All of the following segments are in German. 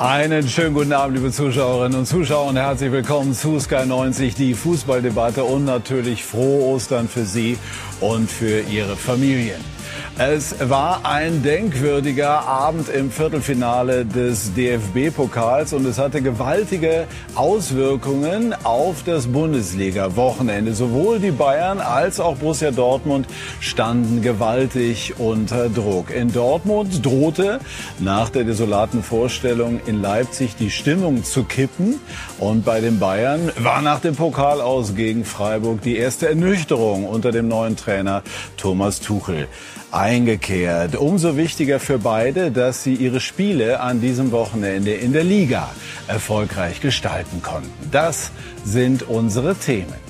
Einen schönen guten Abend, liebe Zuschauerinnen und Zuschauer und herzlich willkommen zu Sky 90, die Fußballdebatte und natürlich frohe Ostern für Sie und für Ihre Familien. Es war ein denkwürdiger Abend im Viertelfinale des DFB-Pokals und es hatte gewaltige Auswirkungen auf das Bundesliga-Wochenende. Sowohl die Bayern als auch Borussia Dortmund standen gewaltig unter Druck. In Dortmund drohte nach der desolaten Vorstellung in Leipzig die Stimmung zu kippen und bei den Bayern war nach dem Pokal aus gegen Freiburg die erste Ernüchterung unter dem neuen Trainer Thomas Tuchel eingekehrt. Umso wichtiger für beide, dass sie ihre Spiele an diesem Wochenende in der Liga erfolgreich gestalten konnten. Das sind unsere Themen.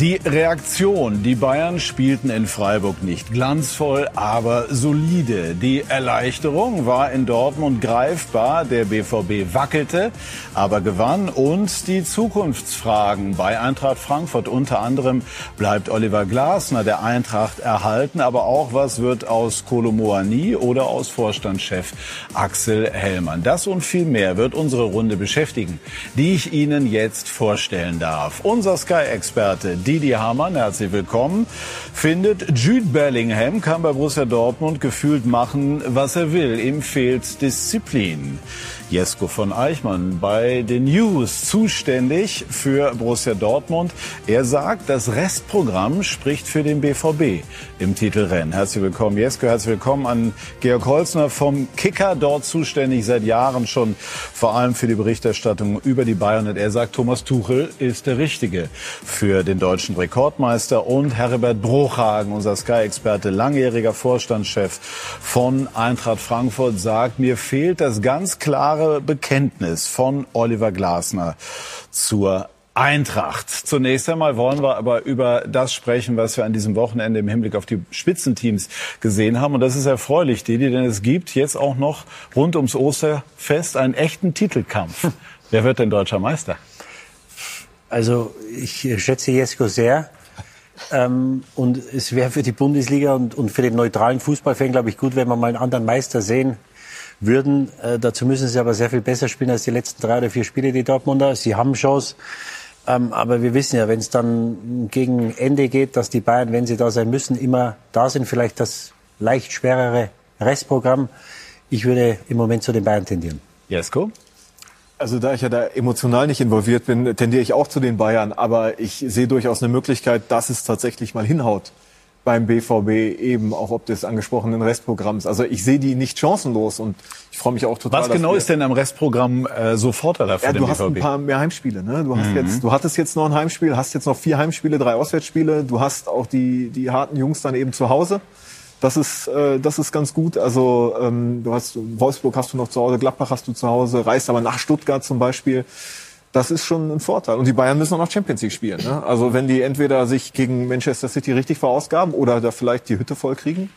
Die Reaktion. Die Bayern spielten in Freiburg nicht glanzvoll, aber solide. Die Erleichterung war in Dortmund greifbar. Der BVB wackelte, aber gewann. Und die Zukunftsfragen bei Eintracht Frankfurt. Unter anderem bleibt Oliver Glasner der Eintracht erhalten. Aber auch was wird aus Kolomoani oder aus Vorstandschef Axel Hellmann. Das und viel mehr wird unsere Runde beschäftigen, die ich Ihnen jetzt vorstellen darf. Unser Sky-Experte Didi Hamann, herzlich willkommen, findet, Jude Bellingham kann bei Borussia Dortmund gefühlt machen, was er will. Ihm fehlt Disziplin. Jesko von Eichmann bei den News zuständig für Borussia Dortmund. Er sagt, das Restprogramm spricht für den BVB im Titelrennen. Herzlich willkommen, Jesko. Herzlich willkommen an Georg Holzner vom Kicker, dort zuständig seit Jahren schon, vor allem für die Berichterstattung über die Bayern. Und er sagt, Thomas Tuchel ist der Richtige für den deutschen Rekordmeister. Und Herbert Bruchhagen, unser Sky-Experte, langjähriger Vorstandschef von Eintracht Frankfurt, sagt, mir fehlt das ganz klare klare Bekenntnis von Oliver Glasner zur Eintracht. Zunächst einmal wollen wir aber über das sprechen, was wir an diesem Wochenende im Hinblick auf die Spitzenteams gesehen haben. Und das ist erfreulich, Didi, denn es gibt jetzt auch noch rund ums Osterfest einen echten Titelkampf. Wer wird denn deutscher Meister? Also ich schätze Jesko sehr. Ähm, und es wäre für die Bundesliga und, und für den neutralen Fußballfan, glaube ich, gut, wenn wir mal einen anderen Meister sehen würden. Äh, dazu müssen sie aber sehr viel besser spielen als die letzten drei oder vier Spiele, die Dortmunder. Sie haben Chance. Ähm, aber wir wissen ja, wenn es dann gegen Ende geht, dass die Bayern, wenn sie da sein müssen, immer da sind. Vielleicht das leicht schwerere Restprogramm. Ich würde im Moment zu den Bayern tendieren. Jesko? Also da ich ja da emotional nicht involviert bin, tendiere ich auch zu den Bayern. Aber ich sehe durchaus eine Möglichkeit, dass es tatsächlich mal hinhaut beim BVB eben auch ob des angesprochenen Restprogramms. Also ich sehe die nicht chancenlos und ich freue mich auch total. Was genau ist denn am Restprogramm äh, so vorteilhaft für ja, den du hast ein paar mehr Heimspiele. Ne? Du hast mhm. jetzt, du hattest jetzt noch ein Heimspiel, hast jetzt noch vier Heimspiele, drei Auswärtsspiele. Du hast auch die die harten Jungs dann eben zu Hause. Das ist, äh, das ist ganz gut. Also ähm, du hast Wolfsburg hast du noch zu Hause, Gladbach hast du zu Hause, reist aber nach Stuttgart zum Beispiel das ist schon ein Vorteil. Und die Bayern müssen auch noch Champions League spielen. Ne? Also wenn die entweder sich gegen Manchester City richtig verausgaben oder da vielleicht die Hütte voll kriegen,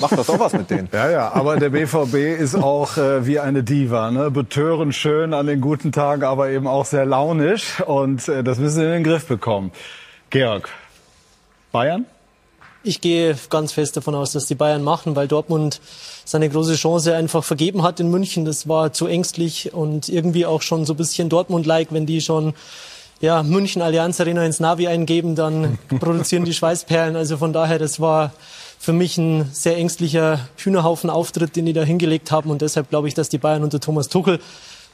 macht das auch was mit denen. Ja, ja, aber der BVB ist auch äh, wie eine Diva, ne? betörend schön an den guten Tagen, aber eben auch sehr launisch und äh, das müssen sie in den Griff bekommen. Georg, Bayern? Ich gehe ganz fest davon aus, dass die Bayern machen, weil Dortmund seine große Chance einfach vergeben hat in München. Das war zu ängstlich und irgendwie auch schon so ein bisschen Dortmund-like, wenn die schon ja, München Allianz Arena ins Navi eingeben, dann produzieren die Schweißperlen. Also von daher, das war für mich ein sehr ängstlicher Hühnerhaufen-Auftritt, den die da hingelegt haben. Und deshalb glaube ich, dass die Bayern unter Thomas Tuchel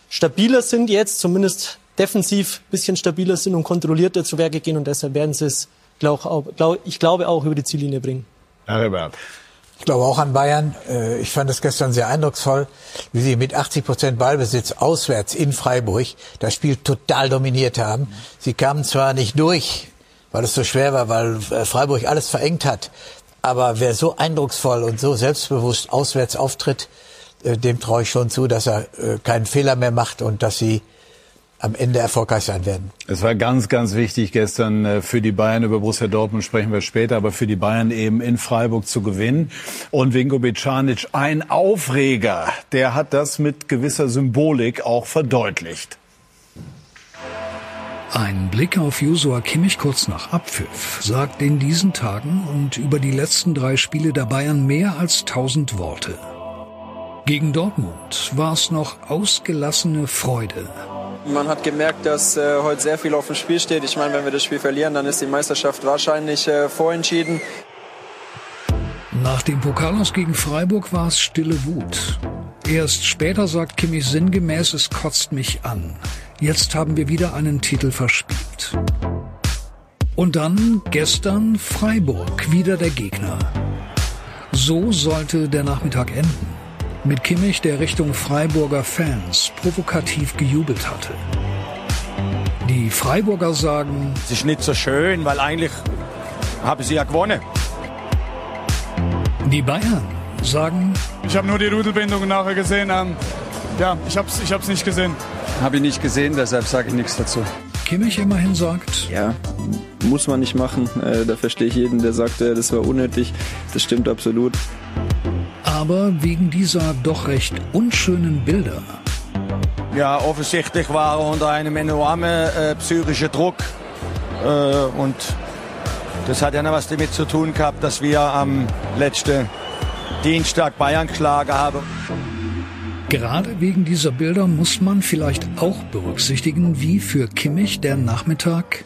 stabiler sind jetzt, zumindest defensiv ein bisschen stabiler sind und kontrollierter zu Werke gehen. Und deshalb werden sie es ich glaube auch über die Ziellinie bringen. Herbert. Ich glaube auch an Bayern. Äh, ich fand es gestern sehr eindrucksvoll, wie sie mit 80 Prozent Ballbesitz auswärts in Freiburg das Spiel total dominiert haben. Sie kamen zwar nicht durch, weil es so schwer war, weil äh, Freiburg alles verengt hat. Aber wer so eindrucksvoll und so selbstbewusst auswärts auftritt, äh, dem traue ich schon zu, dass er keinen Fehler mehr macht und dass sie am Ende erfolgreich sein werden. Es war ganz, ganz wichtig gestern äh, für die Bayern, über Borussia Dortmund sprechen wir später, aber für die Bayern eben in Freiburg zu gewinnen. Und Vinko Bicanic, ein Aufreger, der hat das mit gewisser Symbolik auch verdeutlicht. Ein Blick auf Josua Kimmich kurz nach Abpfiff sagt in diesen Tagen und über die letzten drei Spiele der Bayern mehr als tausend Worte. Gegen Dortmund war es noch ausgelassene Freude. Man hat gemerkt, dass äh, heute sehr viel auf dem Spiel steht. Ich meine, wenn wir das Spiel verlieren, dann ist die Meisterschaft wahrscheinlich äh, vorentschieden. Nach dem Pokalaus gegen Freiburg war es stille Wut. Erst später sagt Kimmich sinngemäß, es kotzt mich an. Jetzt haben wir wieder einen Titel verspielt. Und dann gestern Freiburg, wieder der Gegner. So sollte der Nachmittag enden. Mit Kimmich, der Richtung Freiburger Fans provokativ gejubelt hatte. Die Freiburger sagen, es ist nicht so schön, weil eigentlich haben sie ja gewonnen. Die Bayern sagen, ich habe nur die Rudelbindung nachher gesehen. Ähm, ja, ich habe es ich hab's nicht gesehen. Habe ich nicht gesehen, deshalb sage ich nichts dazu. Kimmich immerhin sagt, ja, muss man nicht machen. Äh, da verstehe ich jeden, der sagt, äh, das war unnötig. Das stimmt absolut aber wegen dieser doch recht unschönen Bilder. Ja, offensichtlich war er unter einem enormen äh, psychischen Druck. Äh, und das hat ja noch was damit zu tun gehabt, dass wir am letzten Dienstag Bayern geschlagen haben. Gerade wegen dieser Bilder muss man vielleicht auch berücksichtigen, wie für Kimmich der Nachmittag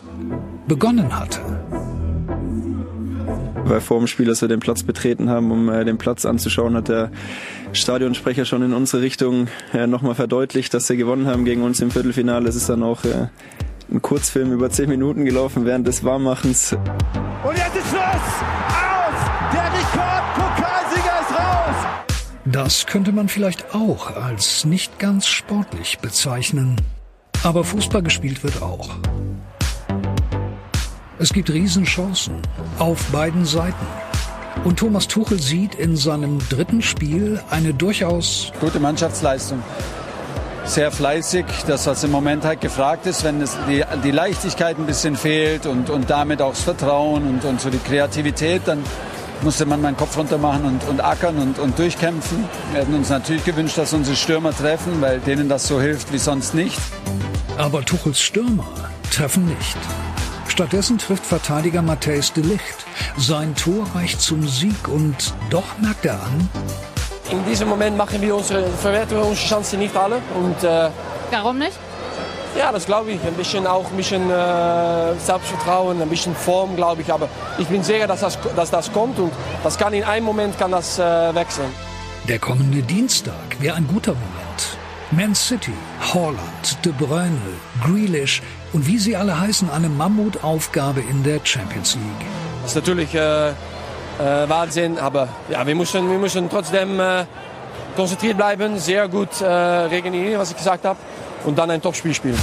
begonnen hatte weil vor dem Spiel, als wir den Platz betreten haben, um äh, den Platz anzuschauen, hat der Stadionsprecher schon in unsere Richtung äh, nochmal verdeutlicht, dass sie gewonnen haben gegen uns im Viertelfinale. Es ist dann auch äh, ein Kurzfilm über zehn Minuten gelaufen während des Warmmachens. Und jetzt ist Schluss! Aus! Der Rekordpokalsieger ist raus! Das könnte man vielleicht auch als nicht ganz sportlich bezeichnen. Aber Fußball gespielt wird auch. Es gibt Riesenchancen auf beiden Seiten. Und Thomas Tuchel sieht in seinem dritten Spiel eine durchaus gute Mannschaftsleistung. Sehr fleißig, das was im Moment halt gefragt ist, wenn es die, die Leichtigkeit ein bisschen fehlt und, und damit auch das Vertrauen und, und so die Kreativität, dann musste man meinen Kopf runter machen und, und ackern und, und durchkämpfen. Wir hätten uns natürlich gewünscht, dass unsere Stürmer treffen, weil denen das so hilft wie sonst nicht. Aber Tuchels Stürmer treffen nicht. Stattdessen trifft Verteidiger Matthäus de Licht. Sein Tor reicht zum Sieg und doch merkt er an. In diesem Moment machen wir unsere, verwerten wir unsere Chancen nicht alle. Und, äh, Warum nicht? Ja, das glaube ich. Ein bisschen auch ein bisschen äh, Selbstvertrauen, ein bisschen Form, glaube ich. Aber ich bin sicher, dass das, dass das kommt und das kann in einem Moment kann das äh, wechseln. Der kommende Dienstag wäre ein guter Moment. Man City, Holland, De Bruyne, Grealish und wie sie alle heißen, eine Mammutaufgabe in der Champions League. Das ist natürlich äh, äh, Wahnsinn, aber ja, wir müssen, wir müssen trotzdem äh, konzentriert bleiben, sehr gut äh, regenerieren, was ich gesagt habe, und dann ein Topspiel spielen.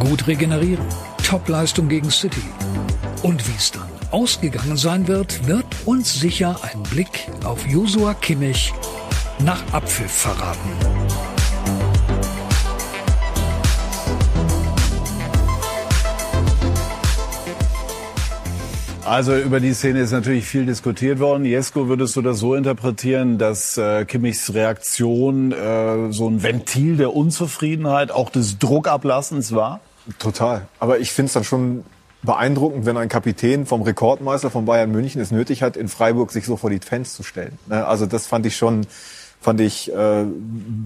Gut regenerieren, Topleistung gegen City. Und wie es dann ausgegangen sein wird, wird uns sicher ein Blick auf Josua Kimmich nach Abpfiff verraten. Also über die Szene ist natürlich viel diskutiert worden. Jesko, würdest du das so interpretieren, dass äh, Kimmichs Reaktion äh, so ein Ventil der Unzufriedenheit, auch des Druckablassens war? Total. Aber ich finde es dann schon beeindruckend, wenn ein Kapitän vom Rekordmeister von Bayern München es nötig hat, in Freiburg sich so vor die Fans zu stellen. Ne? Also das fand ich schon fand ich äh,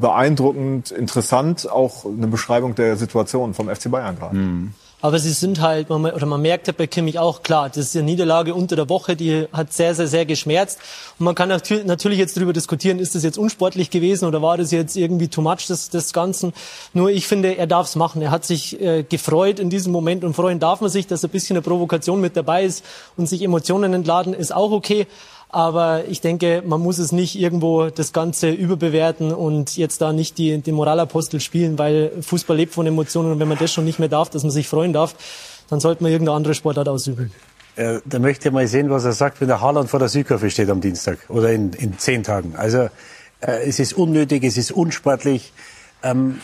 beeindruckend, interessant, auch eine Beschreibung der Situation vom FC Bayern gerade. Mhm. Aber sie sind halt, oder man merkt ja bei Kimmich auch klar, das ist eine Niederlage unter der Woche, die hat sehr, sehr, sehr geschmerzt. Und man kann natürlich jetzt darüber diskutieren, ist das jetzt unsportlich gewesen oder war das jetzt irgendwie too much des, des Ganzen. Nur ich finde, er darf es machen. Er hat sich äh, gefreut in diesem Moment und freuen darf man sich, dass ein bisschen eine Provokation mit dabei ist und sich Emotionen entladen, ist auch okay. Aber ich denke, man muss es nicht irgendwo das Ganze überbewerten und jetzt da nicht die, die Moralapostel spielen, weil Fußball lebt von Emotionen und wenn man das schon nicht mehr darf, dass man sich freuen darf, dann sollte man irgendeine andere Sportart ausüben. Äh, da möchte ich mal sehen, was er sagt, wenn der Haaland vor der Südkurve steht am Dienstag oder in, in zehn Tagen. Also äh, es ist unnötig, es ist unsportlich. Ähm,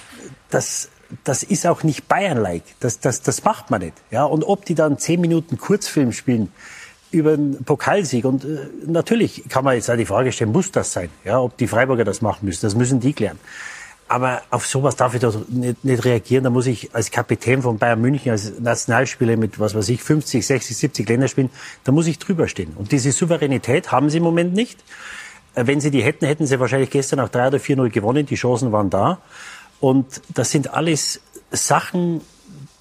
das, das ist auch nicht Bayern-like. Das, das, das macht man nicht. Ja? Und ob die dann zehn Minuten Kurzfilm spielen, über einen Pokalsieg. Und äh, natürlich kann man jetzt auch die Frage stellen, muss das sein? Ja, ob die Freiburger das machen müssen, das müssen die klären. Aber auf sowas darf ich doch nicht, nicht reagieren. Da muss ich als Kapitän von Bayern München, als Nationalspieler mit, was weiß ich, 50, 60, 70 Länderspielen, da muss ich drüber stehen. Und diese Souveränität haben sie im Moment nicht. Äh, Wenn sie die hätten, hätten sie wahrscheinlich gestern auch 3 oder 4-0 gewonnen. Die Chancen waren da. Und das sind alles Sachen,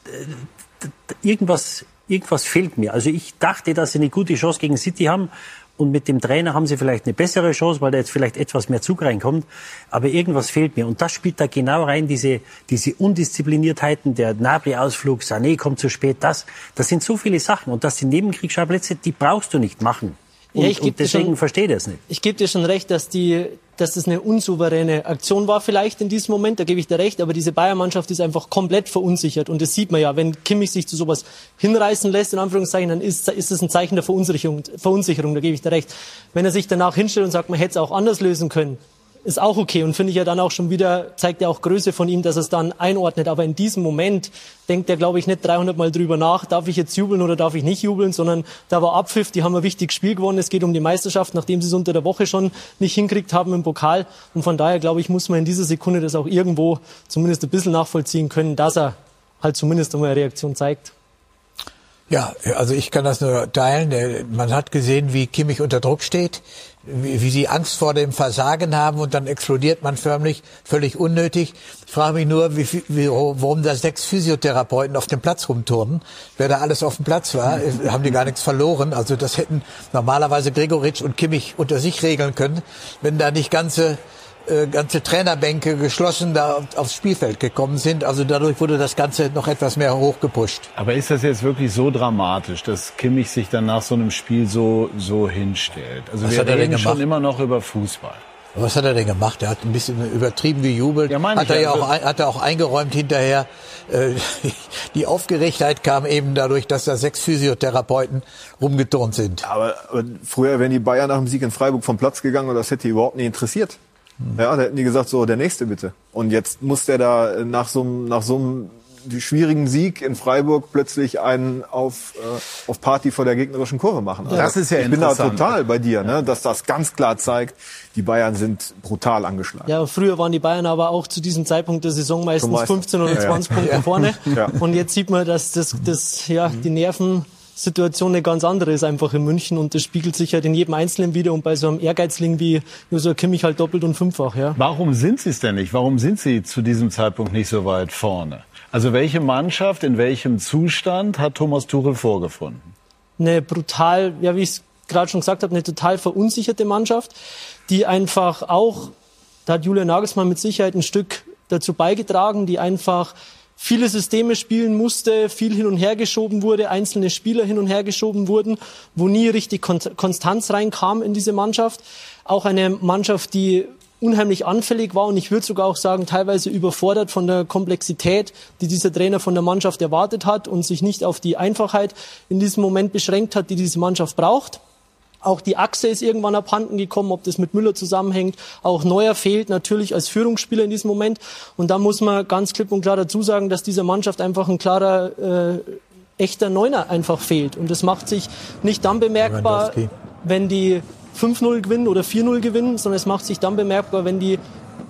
äh, irgendwas, irgendwas fehlt mir. Also ich dachte, dass sie eine gute Chance gegen City haben. Und mit dem Trainer haben sie vielleicht eine bessere Chance, weil da jetzt vielleicht etwas mehr Zug reinkommt. Aber irgendwas fehlt mir. Und das spielt da genau rein, diese, diese Undiszipliniertheiten, der Nabri-Ausflug, Sané kommt zu spät, das, das sind so viele Sachen. Und das sind Nebenkriegsschauplätze, die brauchst du nicht machen. Und, Ja, und deswegen schon- verstehe ich das nicht. Ich gebe dir schon recht, dass die, dass das eine unsouveräne Aktion war vielleicht in diesem Moment, da gebe ich dir recht, aber diese Bayern-Mannschaft ist einfach komplett verunsichert und das sieht man ja, wenn Kimmich sich zu sowas hinreißen lässt, in Anführungszeichen, dann ist, ist das ein Zeichen der Verunsicherung, Verunsicherung, da gebe ich dir recht. Wenn er sich danach hinstellt und sagt, man hätte es auch anders lösen können, ist auch okay und finde ich ja dann auch schon wieder, zeigt ja auch Größe von ihm, dass er es dann einordnet. Aber in diesem Moment denkt er, glaube ich, nicht 300 Mal drüber nach, darf ich jetzt jubeln oder darf ich nicht jubeln, sondern da war Abpfiff, die haben ein wichtiges Spiel gewonnen. Es geht um die Meisterschaft, nachdem sie es unter der Woche schon nicht hinkriegt haben im Pokal. Und von daher, glaube ich, muss man in dieser Sekunde das auch irgendwo zumindest ein bisschen nachvollziehen können, dass er halt zumindest einmal eine Reaktion zeigt. Ja, also ich kann das nur teilen. Man hat gesehen, wie Kimmich unter Druck steht, wie, wie sie Angst vor dem Versagen haben und dann explodiert man förmlich, völlig unnötig. Ich frage mich nur, wie, wie, warum da sechs Physiotherapeuten auf dem Platz rumturnen. Wer da alles auf dem Platz war, äh, haben die gar nichts verloren. Also das hätten normalerweise Gregoritsch und Kimmich unter sich regeln können, wenn da nicht ganze äh, ganze Trainerbänke geschlossen da auf- aufs Spielfeld gekommen sind. Also dadurch wurde das Ganze noch etwas mehr hochgepusht. Aber ist das jetzt wirklich so dramatisch, dass Kimmich sich dann nach so einem Spiel so, so hinstellt? Also Was wir hat er denn reden schon gemacht? immer noch über Fußball. Was hat er denn gemacht? Er hat ein bisschen übertrieben gejubelt. meine hat er ja. ja auch, hat er auch eingeräumt hinterher. Äh, Die Aufgeregtheit kam eben dadurch, dass da sechs Physiotherapeuten rumgeturnt sind. Aber, aber früher wären die Bayern nach dem Sieg in Freiburg vom Platz gegangen und das hätte die überhaupt nicht interessiert. Ja, da hätten die gesagt, so, der nächste bitte. Und jetzt muss der da äh, nach so einem, nach so einem schwierigen Sieg in Freiburg plötzlich einen auf, äh, auf Party vor der gegnerischen Kurve machen. Also Das ist ja Ich bin da total bei dir, ne, dass das ganz klar zeigt, die Bayern sind brutal angeschlagen. Ja, früher waren die Bayern aber auch zu diesem Zeitpunkt der Saison meistens Meister. 15 oder Ja, ja. 20 Punkte Ja. vorne. Ja. Und jetzt sieht man, dass das, das, ja, die Nervensituation eine ganz andere ist einfach in München und das spiegelt sich halt in jedem Einzelnen wieder und bei so einem Ehrgeizling wie Josua Kimmich halt doppelt und fünffach, ja. Warum sind sie es denn nicht? Warum sind sie zu diesem Zeitpunkt nicht so weit vorne? Also welche Mannschaft in welchem Zustand hat Thomas Tuchel vorgefunden? eine brutal, ja, wie ich es gerade schon gesagt habe, eine total verunsicherte Mannschaft, die einfach auch, da hat Julian Nagelsmann mit Sicherheit ein Stück dazu beigetragen, die einfach viele Systeme spielen musste, viel hin und her geschoben wurde, einzelne Spieler hin und her geschoben wurden, wo nie richtig Kon Konstanz reinkam in diese Mannschaft. Auch eine Mannschaft, die unheimlich anfällig war und ich würde sogar auch sagen, teilweise überfordert von der Komplexität, die dieser Trainer von der Mannschaft erwartet hat und sich nicht auf die Einfachheit in diesem Moment beschränkt hat, die diese Mannschaft braucht. Auch die Achse ist irgendwann abhanden gekommen, ob das mit Müller zusammenhängt. Auch Neuer fehlt natürlich als Führungsspieler in diesem Moment. Und da muss man ganz klipp und klar dazu sagen, dass dieser Mannschaft einfach ein klarer, äh, echter Neuner einfach fehlt. Und das macht sich nicht dann bemerkbar, wenn die 5-0 gewinnen oder 4-0 gewinnen, sondern es macht sich dann bemerkbar, wenn die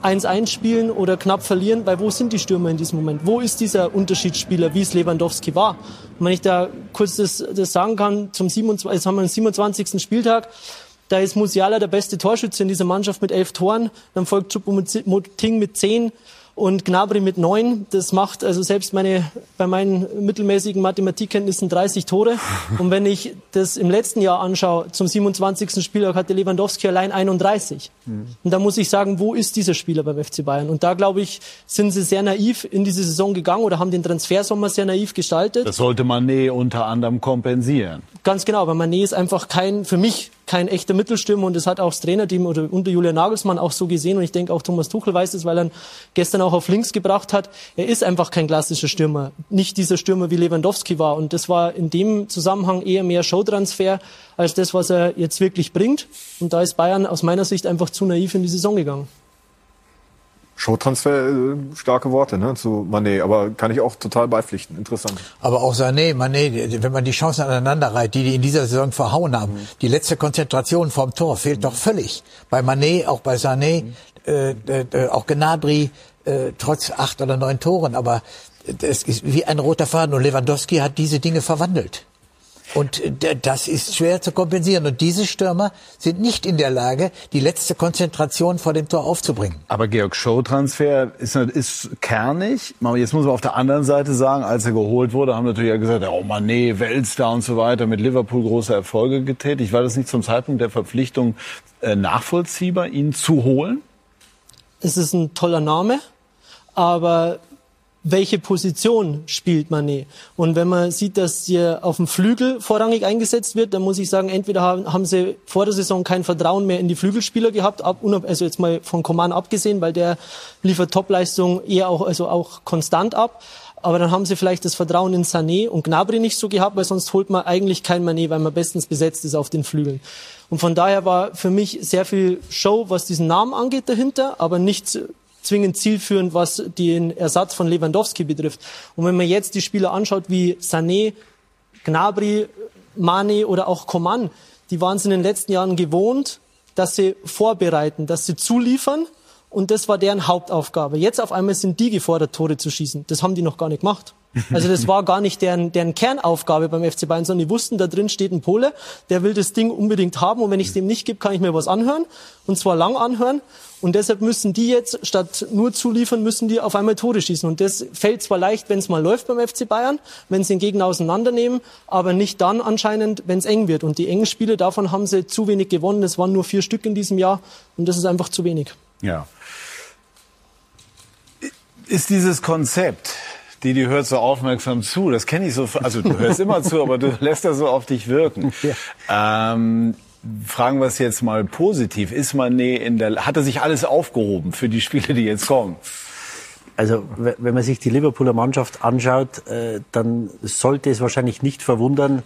1-1 spielen oder knapp verlieren, weil wo sind die Stürmer in diesem Moment? Wo ist dieser Unterschiedsspieler, wie es Lewandowski war? Und wenn ich da kurz das, das sagen kann, zum 27, jetzt haben wir den 27. Spieltag, da ist Musiala der beste Torschütze in dieser Mannschaft mit elf Toren, dann folgt Choupo-Moting mit zehn und Gnabry mit neun. Das macht also selbst meine, bei meinen mittelmäßigen Mathematikkenntnissen 30 Tore. Und wenn ich das im letzten Jahr anschaue, zum 27. Spieltag hatte Lewandowski allein 31. Und da muss ich sagen, wo ist dieser Spieler beim FC Bayern? Und da, glaube ich, sind sie sehr naiv in diese Saison gegangen oder haben den Transfersommer sehr naiv gestaltet. Das sollte Mané unter anderem kompensieren. Ganz genau, weil Mané ist einfach kein, für mich kein echter Mittelstürmer und das hat auch das Trainerteam oder unter Julian Nagelsmann auch so gesehen und ich denke auch Thomas Tuchel weiß es, weil er ihn gestern auch auf links gebracht hat. Er ist einfach kein klassischer Stürmer, nicht dieser Stürmer wie Lewandowski war und das war in dem Zusammenhang eher mehr Showtransfer als das, was er jetzt wirklich bringt und da ist Bayern aus meiner Sicht einfach zu naiv in die Saison gegangen. Showtransfer, äh, starke Worte ne, zu Mané, aber kann ich auch total beipflichten. Interessant. Aber auch Sané, Mané, wenn man die Chancen aneinander reiht, die die in dieser Saison verhauen haben, die letzte Konzentration vom Tor fehlt doch völlig. Bei Mané, auch bei Sané, äh, äh, auch Gnabry, äh, trotz acht oder neun Toren, aber es ist wie ein roter Faden und Lewandowski hat diese Dinge verwandelt. Und äh, das ist schwer zu kompensieren. Und diese Stürmer sind nicht in der Lage, die letzte Konzentration vor dem Tor aufzubringen. Aber Georg Show-Transfer ist, ist kernig. Jetzt muss man auf der anderen Seite sagen, als er geholt wurde, haben natürlich ja gesagt, oh Mané, Weltstar und so weiter, mit Liverpool große Erfolge getätigt. War das nicht zum Zeitpunkt der Verpflichtung äh, nachvollziehbar, ihn zu holen? Es ist ein toller Name, aber welche Position spielt Mané. Und wenn man sieht, dass hier auf dem Flügel vorrangig eingesetzt wird, dann muss ich sagen, entweder haben, haben sie vor der Saison kein Vertrauen mehr in die Flügelspieler gehabt, ab, also jetzt mal von Coman abgesehen, weil der liefert Topleistung eher auch, also auch konstant ab. Aber dann haben sie vielleicht das Vertrauen in Sané und Gnabry nicht so gehabt, weil sonst holt man eigentlich kein Mané, weil man bestens besetzt ist auf den Flügeln. Und von daher war für mich sehr viel Show, was diesen Namen angeht dahinter, aber nichts zwingend zielführend, was den Ersatz von Lewandowski betrifft. Und wenn man jetzt die Spieler anschaut wie Sané, Gnabry, Mane oder auch Coman, die waren es in den letzten Jahren gewohnt, dass sie vorbereiten, dass sie zuliefern und das war deren Hauptaufgabe. Jetzt auf einmal sind die gefordert, Tore zu schießen. Das haben die noch gar nicht gemacht. Also das war gar nicht deren, deren Kernaufgabe beim FC Bayern, sondern die wussten, da drin steht ein Pole, der will das Ding unbedingt haben und wenn ich es dem nicht gebe, kann ich mir was anhören und zwar lang anhören und deshalb müssen die jetzt, statt nur zuliefern, müssen die auf einmal Tore schießen. Und das fällt zwar leicht, wenn es mal läuft beim FC Bayern, wenn sie den Gegner auseinandernehmen, aber nicht dann anscheinend, wenn es eng wird. Und die engen Spiele, davon haben sie zu wenig gewonnen. Das waren nur vier Stück in diesem Jahr und das ist einfach zu wenig. Ja. Ist dieses Konzept, die, die hört so aufmerksam zu. Das kenne ich so. Also du hörst immer zu, aber du lässt das so auf dich wirken. Ja. Ähm, fragen wir es jetzt mal positiv. Ist Mané in der, hat er sich alles aufgehoben für die Spiele, die jetzt kommen? Also wenn man sich die Liverpooler Mannschaft anschaut, äh, dann sollte es wahrscheinlich nicht verwundern,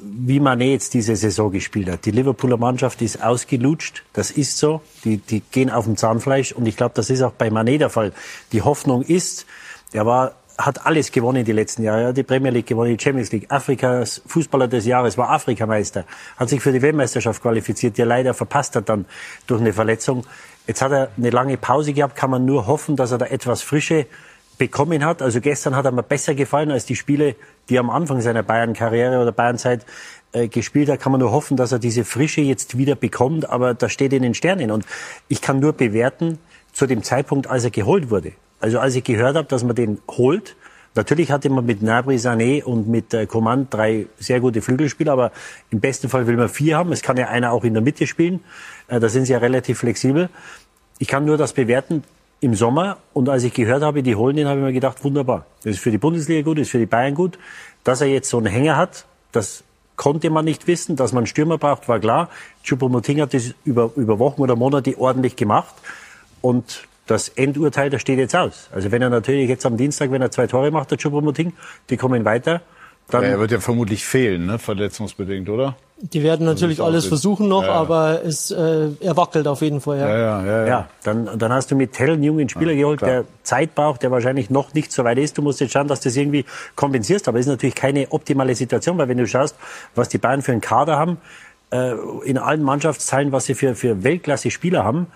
wie Mané jetzt diese Saison gespielt hat. Die Liverpooler Mannschaft ist ausgelutscht, das ist so. Die, die gehen auf dem Zahnfleisch und ich glaube, das ist auch bei Mané der Fall. Die Hoffnung ist, er war hat alles gewonnen die letzten Jahre. Er hat die Premier League gewonnen, die Champions League, Afrikas Fußballer des Jahres, war Afrikameister, hat sich für die Weltmeisterschaft qualifiziert, die er leider verpasst hat dann durch eine Verletzung. Jetzt hat er eine lange Pause gehabt, kann man nur hoffen, dass er da etwas Frische bekommen hat. Also gestern hat er mir besser gefallen als die Spiele, die er am Anfang seiner Bayern-Karriere oder Bayernzeit äh, gespielt hat. Kann man nur hoffen, dass er diese Frische jetzt wieder bekommt. Aber da steht in den Sternen. Und ich kann nur bewerten, zu dem Zeitpunkt, als er geholt wurde. Also als ich gehört habe, dass man den holt, natürlich hatte man mit Nabri, Sané und mit äh, Coman drei sehr gute Flügelspieler, aber im besten Fall will man vier haben. Es kann ja einer auch in der Mitte spielen. Äh, da sind sie ja relativ flexibel. Ich kann nur das bewerten im Sommer und als ich gehört habe, die holen den, habe ich mir gedacht, wunderbar. Das ist für die Bundesliga gut, das ist für die Bayern gut. Dass er jetzt so einen Hänger hat, das konnte man nicht wissen. Dass man einen Stürmer braucht, war klar. Choupo-Moting hat das über, über Wochen oder Monate ordentlich gemacht. Und das Endurteil, das steht jetzt aus. Also wenn er natürlich jetzt am Dienstag, wenn er zwei Tore macht, der Choupo-Moting, die kommen weiter, dann... Ja, er wird ja vermutlich fehlen, ne? verletzungsbedingt, oder? Die werden natürlich alles versuchen noch, ja, ja. aber es, äh, er wackelt auf jeden Fall. Ja, ja, ja. ja, ja. dann, dann hast du mit Tell einen jungen Spieler geholt, klar. der Zeit braucht, der wahrscheinlich noch nicht so weit ist. Du musst jetzt schauen, dass du das irgendwie kompensierst. Aber es ist natürlich keine optimale Situation, weil wenn du schaust, was die Bayern für einen Kader haben, äh, in allen Mannschaftsteilen, was sie für, für Weltklasse-Spieler haben,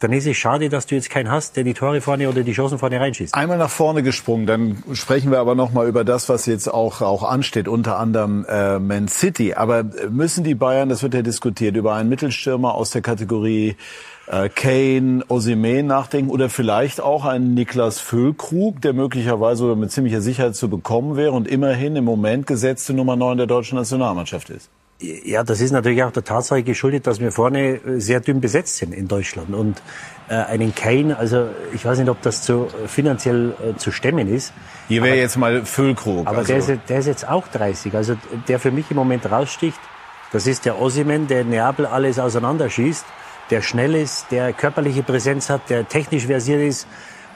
dann ist es schade, dass du jetzt keinen hast, der die Tore vorne oder die Chancen vorne reinschießt. Einmal nach vorne gesprungen, dann sprechen wir aber noch mal über das, was jetzt auch auch ansteht, unter anderem äh, Man City. Aber müssen die Bayern, das wird ja diskutiert, über einen Mittelstürmer aus der Kategorie äh, Kane, Osimhen nachdenken oder vielleicht auch einen Niklas Füllkrug, der möglicherweise oder mit ziemlicher Sicherheit zu bekommen wäre und immerhin im Moment gesetzte Nummer 9 der deutschen Nationalmannschaft ist? Ja, das ist natürlich auch der Tatsache geschuldet, dass wir vorne äh, sehr dünn besetzt sind in Deutschland. Und äh, einen Kane, also ich weiß nicht, ob das zu, äh, finanziell äh, zu stemmen ist. Hier wäre jetzt mal Füllkrug. Aber also. der, ist, der ist jetzt auch 30. Also der für mich im Moment raussticht, das ist der Ossiman, der in Neapel alles auseinanderschießt, der schnell ist, der körperliche Präsenz hat, der technisch versiert ist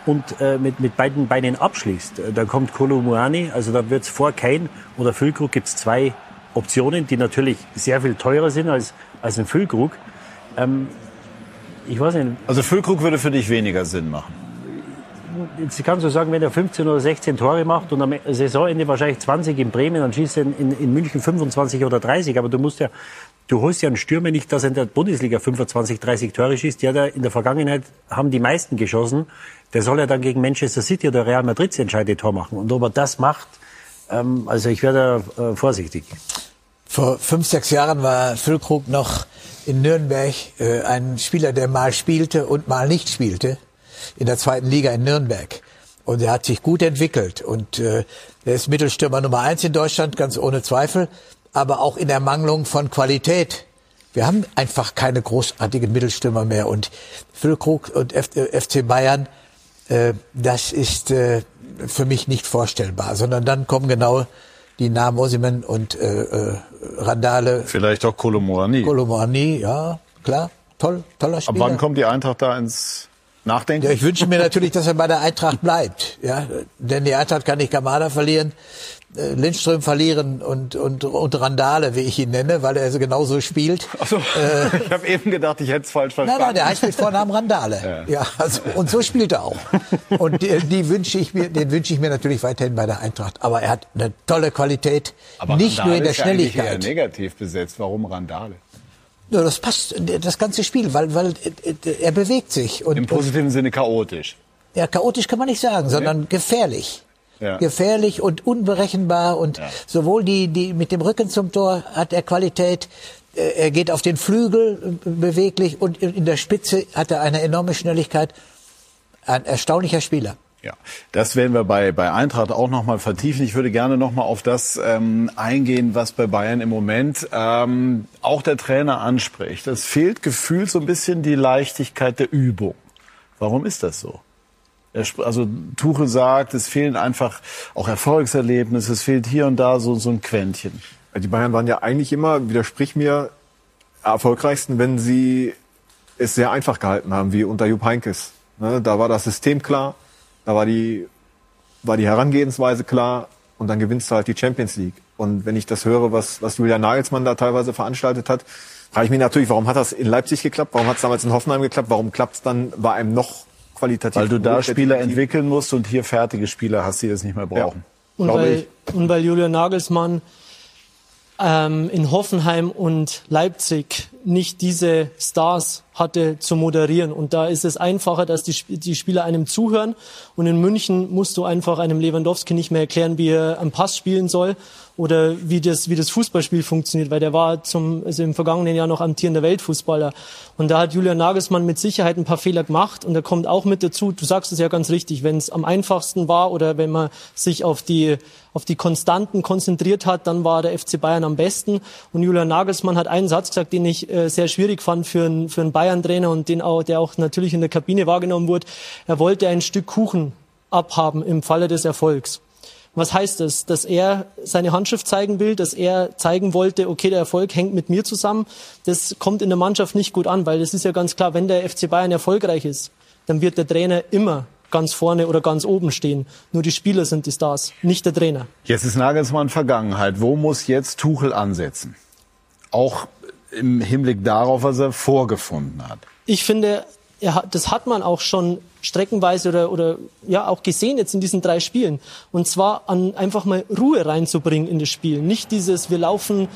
und äh, mit, mit beiden Beinen abschließt. Da kommt Kolo Muani, also da wird's vor Kane oder Füllkrug gibt's zwei Optionen, die natürlich sehr viel teurer sind als, als ein Füllkrug. Ähm, ich weiß nicht. Also Füllkrug würde für dich weniger Sinn machen? Jetzt kannst du sagen, wenn er 15 oder 16 Tore macht und am Saisonende wahrscheinlich 20 in Bremen, dann schießt er in, in München 25 oder 30. Aber du musst ja, du holst ja einen Stürmer nicht, dass er in der Bundesliga 25, 30 Tore schießt. Ja, in der Vergangenheit haben die meisten geschossen. Der soll ja dann gegen Manchester City oder Real Madrid das entscheidende Tor machen. Und ob er das macht, Ähm, also ich werde äh, vorsichtig. Vor fünf, sechs Jahren war Füllkrug noch in Nürnberg äh, ein Spieler, der mal spielte und mal nicht spielte in der zweiten Liga in Nürnberg. Und er hat sich gut entwickelt. Und äh, er ist Mittelstürmer Nummer eins in Deutschland, ganz ohne Zweifel. Aber auch in Ermangelung von Qualität. Wir haben einfach keine großartigen Mittelstürmer mehr. Und Füllkrug und F äh, FC Bayern, äh, das ist äh, für mich nicht vorstellbar. Sondern dann kommen genau die Namen Osimen und äh, äh, Randale. Vielleicht auch Kolomorani. Kolomorani, ja, klar. Toll, toller Spieler. Ab wann kommt die Eintracht da ins Nachdenken? Ja, ich wünsche mir natürlich, dass er bei der Eintracht bleibt. Ja, denn die Eintracht kann nicht Kamada verlieren, Lindström verlieren und, und, und Randale, wie ich ihn nenne, weil er so genauso spielt. Ach so, äh, ich habe eben gedacht, ich hätte es falsch verstanden. Nein, nein, der heißt mit Vornamen Randale. Ja. ja also, und so spielt er auch. Und die, die wünsche ich mir, den wünsche ich mir natürlich weiterhin bei der Eintracht. Aber er hat eine tolle Qualität, Aber nicht Randale nur in der ist ja Schnelligkeit. eher negativ besetzt. Warum Randale? Ja, das passt, das ganze Spiel, weil, weil er bewegt sich. Und, Im positiven Sinne chaotisch. Ja, chaotisch kann man nicht sagen, sondern gefährlich. Ja. Gefährlich und unberechenbar und Ja. sowohl die, die mit dem Rücken zum Tor hat er Qualität. äh, Er geht auf den Flügel äh, beweglich und in in der Spitze hat er eine enorme Schnelligkeit. Ein erstaunlicher Spieler. Ja, das werden wir bei, bei Eintracht auch nochmal vertiefen. Ich würde gerne nochmal auf das ähm, eingehen, was bei Bayern im Moment ähm, auch der Trainer anspricht. Es fehlt gefühlt so ein bisschen die Leichtigkeit der Übung. Warum ist das so? Also Tuchel sagt, es fehlen einfach auch Erfolgserlebnisse, es fehlt hier und da so, so ein Quäntchen. Die Bayern waren ja eigentlich immer, widersprich mir, erfolgreichsten, wenn sie es sehr einfach gehalten haben, wie unter Jupp Heynckes. Ne, da war das System klar, da war die, war die Herangehensweise klar und dann gewinnst du halt die Champions League. Und wenn ich das höre, was, was Julian Nagelsmann da teilweise veranstaltet hat, frage ich mich natürlich, warum hat das in Leipzig geklappt, warum hat es damals in Hoffenheim geklappt, warum klappt es dann bei einem noch qualitativ Weil du da Spieler entwickeln musst und hier fertige Spieler hast, die das nicht mehr brauchen. Und Glaube weil, und weil Julian Nagelsmann ähm, in Hoffenheim und Leipzig nicht diese Stars hatte zu moderieren. Und da ist es einfacher, dass die, die Spieler einem zuhören. Und in München musst du einfach einem Lewandowski nicht mehr erklären, wie er einen Pass spielen soll oder wie das, wie das Fußballspiel funktioniert, weil der war zum, also im vergangenen Jahr noch amtierender Weltfußballer. Und da hat Julian Nagelsmann mit Sicherheit ein paar Fehler gemacht und er kommt auch mit dazu. Du sagst es ja ganz richtig, wenn es am einfachsten war oder wenn man sich auf die, auf die Konstanten konzentriert hat, dann war der FC Bayern am besten. Und Julian Nagelsmann hat einen Satz gesagt, den ich äh, sehr schwierig fand für einen, für einen Bayern-Trainer und den auch, der auch natürlich in der Kabine wahrgenommen wurde. Er wollte ein Stück Kuchen abhaben im Falle des Erfolgs. Was heißt das? Dass er seine Handschrift zeigen will, dass er zeigen wollte, okay, der Erfolg hängt mit mir zusammen. Das kommt in der Mannschaft nicht gut an, weil es ist ja ganz klar, wenn der FC Bayern erfolgreich ist, dann wird der Trainer immer ganz vorne oder ganz oben stehen. Nur die Spieler sind die Stars, nicht der Trainer. Jetzt ist Nagelsmann Vergangenheit. Wo muss jetzt Tuchel ansetzen? Auch im Hinblick darauf, was er vorgefunden hat. Ich finde, hat, das hat man auch schon streckenweise oder, oder ja auch gesehen jetzt in diesen drei Spielen. Und zwar an einfach mal Ruhe reinzubringen in das Spiel. Nicht dieses, wir laufen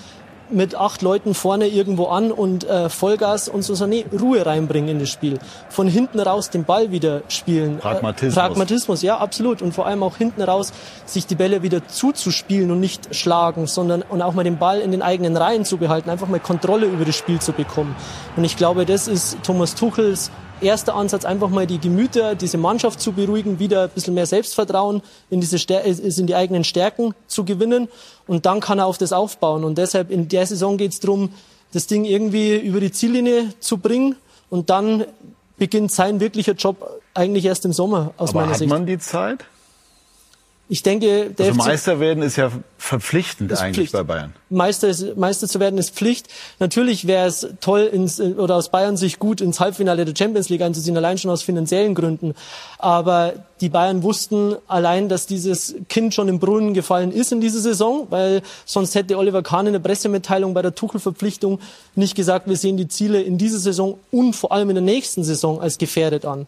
mit acht Leuten vorne irgendwo an und äh, Vollgas und so, so nee, Ruhe reinbringen in das Spiel. Von hinten raus den Ball wieder spielen. Pragmatismus. Äh, Pragmatismus, ja, absolut. Und vor allem auch hinten raus sich die Bälle wieder zuzuspielen und nicht schlagen, sondern und auch mal den Ball in den eigenen Reihen zu behalten, einfach mal Kontrolle über das Spiel zu bekommen. Und ich glaube, das ist Thomas Tuchels erster Ansatz, einfach mal die Gemüter, diese Mannschaft zu beruhigen, wieder ein bisschen mehr Selbstvertrauen in, diese Stär äh, in die eigenen Stärken zu gewinnen. Und dann kann er auf das aufbauen. Und deshalb in der Saison geht es darum, das Ding irgendwie über die Ziellinie zu bringen. Und dann beginnt sein wirklicher Job eigentlich erst im Sommer, aus Aber meiner hat Sicht. man die Zeit? Ich denke, der Also FC Meister werden ist ja verpflichtend Ist eigentlich Pflicht. bei Bayern. Meister, ist, Meister zu werden ist Pflicht. Natürlich wäre es toll, ins, oder aus Bayern sich gut ins Halbfinale der Champions League einzuziehen, allein schon aus finanziellen Gründen. Aber die Bayern wussten allein, dass dieses Kind schon im Brunnen gefallen ist in dieser Saison, weil sonst hätte Oliver Kahn in der Pressemitteilung bei der Tuchel-Verpflichtung nicht gesagt, wir sehen die Ziele in dieser Saison und vor allem in der nächsten Saison als gefährdet an.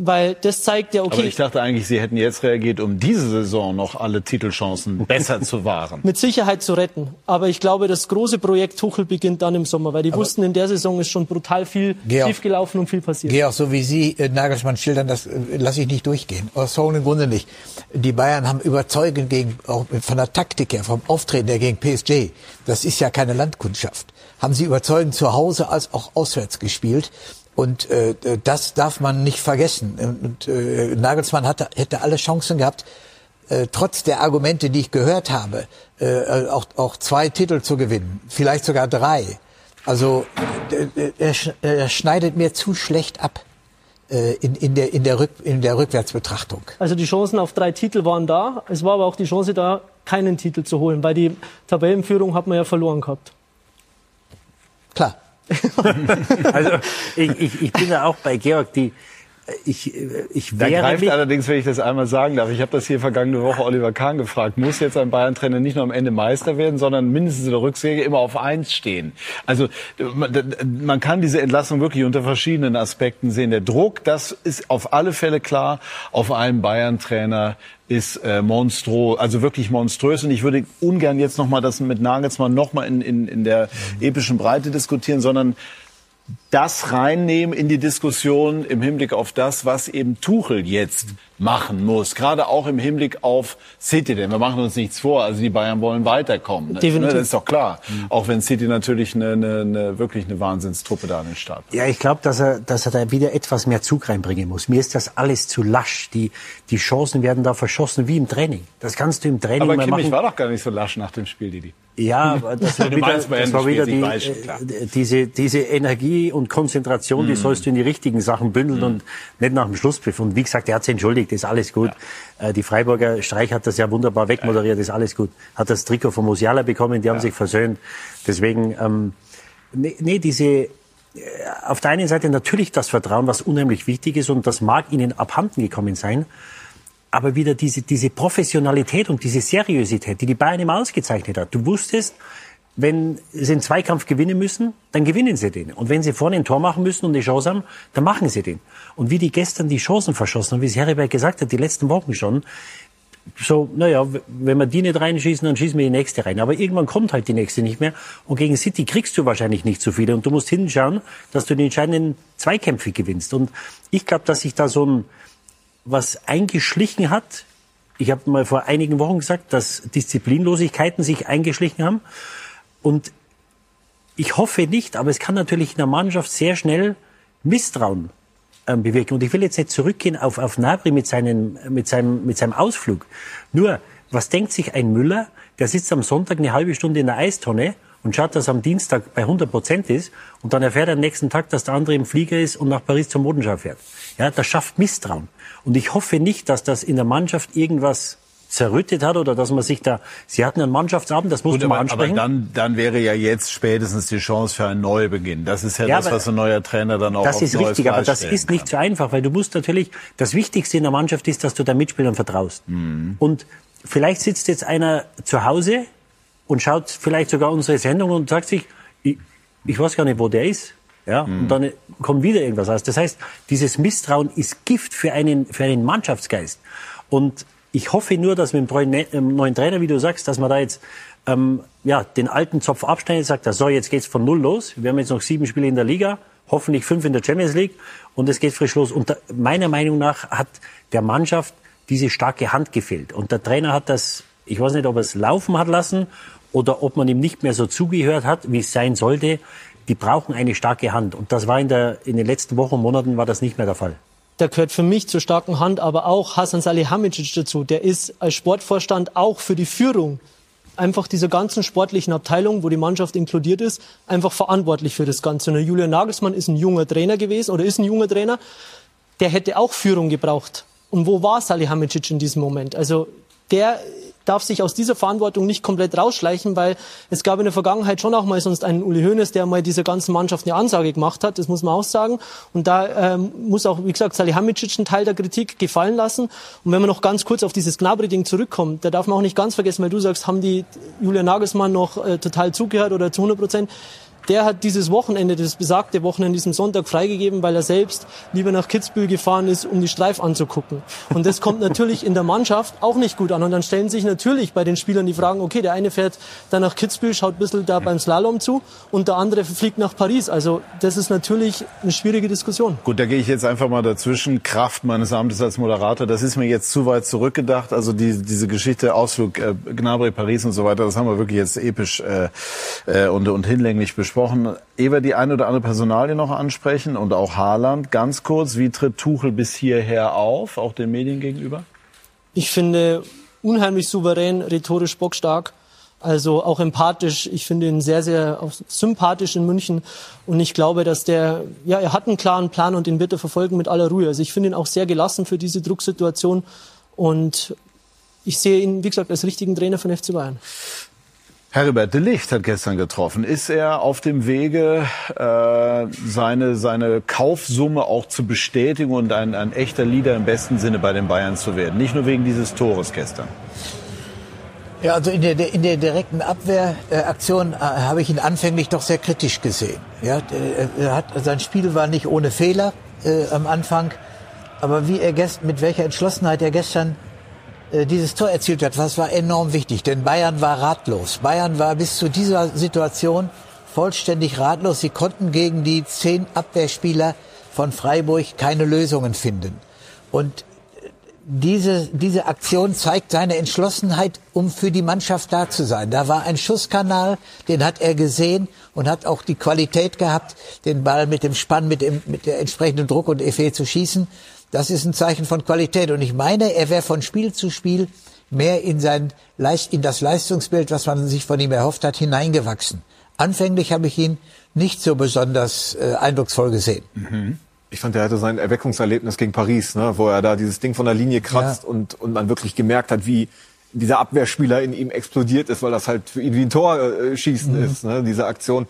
Weil das zeigt ja, okay. Aber ich dachte eigentlich, Sie hätten jetzt reagiert, um diese Saison noch alle Titelchancen besser zu wahren. Mit Sicherheit zu retten. Aber ich glaube, das große Projekt Tuchel beginnt dann im Sommer, weil die Aber wussten, in der Saison ist schon brutal viel Georg, schiefgelaufen und viel passiert. Georg, so wie Sie äh, Nagelsmann schildern, das äh, lasse ich nicht durchgehen. Aus folgendem Grunde nicht. Die Bayern haben überzeugend gegen, auch von der Taktik her, vom Auftreten her gegen PSG, das ist ja keine Landkundschaft, haben sie überzeugend zu Hause als auch auswärts gespielt. Und äh, das darf man nicht vergessen. Und äh, Nagelsmann hatte, hätte alle Chancen gehabt, äh, trotz der Argumente, die ich gehört habe, äh, auch, auch zwei Titel zu gewinnen, vielleicht sogar drei. Also äh, er, er schneidet mir zu schlecht ab äh, in, in, der, in, der Rück, in der Rückwärtsbetrachtung. Also die Chancen auf drei Titel waren da. Es war aber auch die Chance da, keinen Titel zu holen, weil die Tabellenführung hat man ja verloren gehabt. Klar. also ich, ich, ich bin ja auch bei Georg, die ich, ich wäre. Da greift allerdings, wenn ich das einmal sagen darf, ich habe das hier vergangene Woche Oliver Kahn gefragt, muss jetzt ein Bayern-Trainer nicht nur am Ende Meister werden, sondern mindestens in der Rücksäge immer auf eins stehen. Also man kann diese Entlassung wirklich unter verschiedenen Aspekten sehen. Der Druck, das ist auf alle Fälle klar, auf einen Bayern-Trainer ist äh, monstro, also wirklich monströs. Und ich würde ungern jetzt nochmal das mit Nagelsmann nochmal in, in, in der epischen Breite diskutieren, sondern das reinnehmen in die Diskussion im Hinblick auf das, was eben Tuchel jetzt machen muss. Gerade auch im Hinblick auf City, denn wir machen uns nichts vor. Also die Bayern wollen weiterkommen. Ne? Definitiv. Das ist doch klar. Mhm. Auch wenn City natürlich eine, eine, eine, wirklich eine Wahnsinnstruppe da an den Start. Ja, ich glaube, dass er, dass er da wieder etwas mehr Zug reinbringen muss. Mir ist das alles zu lasch. Die, die Chancen werden da verschossen wie im Training. Das kannst du im Training Aber mal Kimmich machen. war doch gar nicht so lasch nach dem Spiel, Didi. Ja, das war wieder, das war wieder die, äh, diese, diese Energie und Konzentration, die mhm. sollst du in die richtigen Sachen bündeln mhm. und nicht nach dem Schlusspfiff. Und wie gesagt, er hat sich entschuldigt, ist alles gut. Ja. Äh, die Freiburger Streich hat das ja wunderbar wegmoderiert, ist alles gut. Hat das Trikot von Musiala bekommen, die haben ja. sich versöhnt. Deswegen, ähm, nee, nee, diese, äh, auf der einen Seite natürlich das Vertrauen, was unheimlich wichtig ist und das mag ihnen abhanden gekommen sein aber wieder diese, diese Professionalität und diese Seriosität, die die Bayern immer ausgezeichnet hat. Du wusstest, wenn sie einen Zweikampf gewinnen müssen, dann gewinnen sie den. Und wenn sie vorne ein Tor machen müssen und eine Chance haben, dann machen sie den. Und wie die gestern die Chancen verschossen haben, wie es Heribert gesagt hat, die letzten Wochen schon, so, naja, wenn wir die nicht reinschießen, dann schießen wir die nächste rein. Aber irgendwann kommt halt die nächste nicht mehr. Und gegen City kriegst du wahrscheinlich nicht so viele. Und du musst hinschauen, dass du die entscheidenden Zweikämpfe gewinnst. Und ich glaube, dass sich da so ein, was eingeschlichen hat. Ich habe mal vor einigen Wochen gesagt, dass Disziplinlosigkeiten sich eingeschlichen haben. Und ich hoffe nicht, aber es kann natürlich in der Mannschaft sehr schnell Misstrauen ähm, bewirken. Und ich will jetzt nicht zurückgehen auf, auf Nabri mit, seinen, mit, seinem, mit seinem Ausflug. Nur, was denkt sich ein Müller, der sitzt am Sonntag eine halbe Stunde in der Eistonne und schaut, dass er am Dienstag bei 100 Prozent ist und dann erfährt er am nächsten Tag, dass der andere im Flieger ist und nach Paris zur Modenschau fährt. Ja, das schafft Misstrauen. Und ich hoffe nicht, dass das in der Mannschaft irgendwas zerrüttet hat oder dass man sich da, Sie hatten einen Mannschaftsabend, das musste man ansprechen. Aber dann, dann wäre ja jetzt spätestens die Chance für einen Neubeginn. Das ist ja, ja das, was ein neuer Trainer dann auch Das ist richtig, aber das ist nicht kann. so einfach, weil du musst natürlich, das Wichtigste in der Mannschaft ist, dass du den Mitspielern vertraust. Mhm. Und vielleicht sitzt jetzt einer zu Hause und schaut vielleicht sogar unsere Sendung und sagt sich, ich, ich weiß gar nicht, wo der ist. Ja, mhm. und dann kommt wieder irgendwas raus. Das heißt, dieses Misstrauen ist Gift für einen, für einen Mannschaftsgeist. Und ich hoffe nur, dass mit dem ähm, neuen Trainer, wie du sagst, dass man da jetzt ähm, ja, den alten Zopf abschneidet, sagt, so, jetzt geht's von null los. Wir haben jetzt noch sieben Spiele in der Liga, hoffentlich fünf in der Champions League und es geht frisch los. Und da, meiner Meinung nach hat der Mannschaft diese starke Hand gefehlt. Und der Trainer hat das, ich weiß nicht, ob er es laufen hat lassen oder ob man ihm nicht mehr so zugehört hat, wie es sein sollte die brauchen eine starke Hand. Und das war in, der, in den letzten Wochen und Monaten war das nicht mehr der Fall. Da gehört für mich zur starken Hand aber auch Hasan Salihamidzic dazu. Der ist als Sportvorstand auch für die Führung einfach dieser ganzen sportlichen Abteilung, wo die Mannschaft inkludiert ist, einfach verantwortlich für das Ganze. Und Julian Nagelsmann ist ein junger Trainer gewesen oder ist ein junger Trainer. Der hätte auch Führung gebraucht. Und wo war Salihamidzic in diesem Moment? Also der darf sich aus dieser Verantwortung nicht komplett rausschleichen, weil es gab in der Vergangenheit schon auch mal sonst einen Uli Hoeneß, der mal dieser ganzen Mannschaft eine Ansage gemacht hat, das muss man auch sagen. Und da ähm, muss auch, wie gesagt, Salihamidzic einen Teil der Kritik gefallen lassen. Und wenn man noch ganz kurz auf dieses Gnabry-Ding zurückkommt, da darf man auch nicht ganz vergessen, weil du sagst, haben die Julian Nagelsmann noch äh, total zugehört oder zu 100 Prozent der hat dieses Wochenende, das besagte Wochenende, diesen Sonntag freigegeben, weil er selbst lieber nach Kitzbühel gefahren ist, um die Streif anzugucken. Und das kommt natürlich in der Mannschaft auch nicht gut an. Und dann stellen sich natürlich bei den Spielern die Fragen, okay, der eine fährt dann nach Kitzbühel, schaut ein bisschen da beim Slalom zu und der andere fliegt nach Paris. Also das ist natürlich eine schwierige Diskussion. Gut, da gehe ich jetzt einfach mal dazwischen. Kraft meines Amtes als Moderator, das ist mir jetzt zu weit zurückgedacht. Also die, diese Geschichte, Ausflug äh, Gnabry, Paris und so weiter, das haben wir wirklich jetzt episch äh, äh, und, und hinlänglich besprochen. Ehe die eine oder andere Personalie noch ansprechen und auch Haaland, ganz kurz, wie tritt Tuchel bis hierher auf, auch den Medien gegenüber? Ich finde unheimlich souverän, rhetorisch bockstark. Also auch empathisch. Ich finde ihn sehr, sehr sympathisch in München. Und ich glaube, dass der, ja, er hat einen klaren Plan und den wird er verfolgen mit aller Ruhe. Also ich finde ihn auch sehr gelassen für diese Drucksituation. Und ich sehe ihn, wie gesagt, als richtigen Trainer von FC Bayern. Herbert de Licht hat gestern getroffen. Ist er auf dem Wege, äh, seine, seine Kaufsumme auch zu bestätigen und ein, ein echter Leader im besten Sinne bei den Bayern zu werden? Nicht nur wegen dieses Tores gestern. Ja, also in der, in der direkten Abwehraktion äh, habe ich ihn anfänglich doch sehr kritisch gesehen. Ja, er hat, sein Spiel war nicht ohne Fehler äh, am Anfang, aber wie er gestern, mit welcher Entschlossenheit er gestern äh, dieses Tor erzielt hat, das war enorm wichtig, denn Bayern war ratlos. Bayern war bis zu dieser Situation vollständig ratlos. Sie konnten gegen die zehn Abwehrspieler von Freiburg keine Lösungen finden. Und diese, diese Aktion zeigt seine Entschlossenheit, um für die Mannschaft da zu sein. Da war ein Schusskanal, den hat er gesehen und hat auch die Qualität gehabt, den Ball mit dem Spann, mit, dem, mit der entsprechenden Druck und Effet zu schießen. Das ist ein Zeichen von Qualität. Und ich meine, er wäre von Spiel zu Spiel mehr in sein, in das Leistungsbild, was man sich von ihm erhofft hat, hineingewachsen. Anfänglich habe ich ihn nicht so besonders äh, eindrucksvoll gesehen. Mhm. Ich fand, er hatte sein Erweckungserlebnis gegen Paris, ne, wo er da dieses Ding von der Linie kratzt ja. und, und man wirklich gemerkt hat, wie dieser Abwehrspieler in ihm explodiert ist, weil das halt für ihn wie ein Tor äh, schießen mhm. ist, ne, diese Aktion.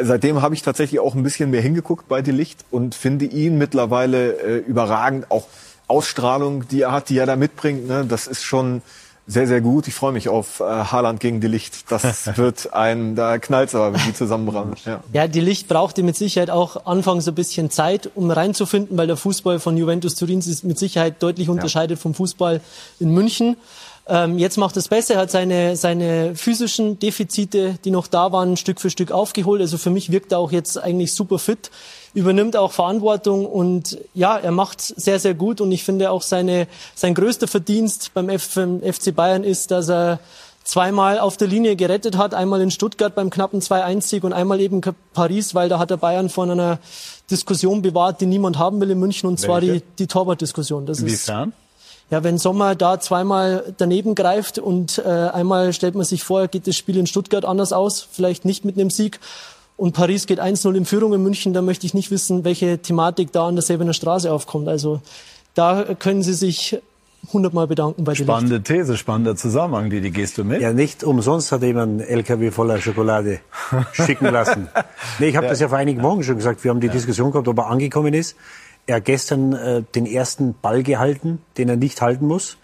Seitdem habe ich tatsächlich auch ein bisschen mehr hingeguckt bei Delicht und finde ihn mittlerweile äh, überragend. Auch Ausstrahlung, die er hat, die er da mitbringt, ne, das ist schon sehr, sehr gut. Ich freue mich auf äh, Haaland gegen die Licht. Das wird ein, da knallt's aber, wenn die zusammenbrennen. Ja. ja, die Licht brauchte mit Sicherheit auch anfangs ein bisschen Zeit, um reinzufinden, weil der Fußball von Juventus Turin sich mit Sicherheit deutlich unterscheidet ja. vom Fußball in München. Ähm, jetzt macht es besser, er hat seine, seine physischen Defizite, die noch da waren, Stück für Stück aufgeholt. Also für mich wirkt er auch jetzt eigentlich super fit übernimmt auch Verantwortung und ja, er macht sehr, sehr gut und ich finde auch seine, sein größter Verdienst beim FC Bayern ist, dass er zweimal auf der Linie gerettet hat, einmal in Stuttgart beim knappen 2-1-Sieg und einmal eben Paris, weil da hat er Bayern vor einer Diskussion bewahrt, die niemand haben will in München, und Welche? zwar die, die Torwartdiskussion. Das Inwiefern? Ist, ja, wenn Sommer da zweimal daneben greift und äh, einmal stellt man sich vor, geht das Spiel in Stuttgart anders aus, vielleicht nicht mit einem Sieg und Paris geht 1-0 in Führung in München, da möchte ich nicht wissen, welche Thematik da an der Säbener Straße aufkommt. Also da können Sie sich hundertmal bedanken bei Spannende These, spannender Zusammenhang, die, die gehst du mit? Ja, nicht umsonst hat jemand einen LKW voller Schokolade schicken lassen. Nee, ich habe ja. das ja vor einigen Wochen schon gesagt. Wir haben die ja. Diskussion gehabt, ob er angekommen ist. Er gestern äh, den ersten Ball gehalten, den er nicht halten muss.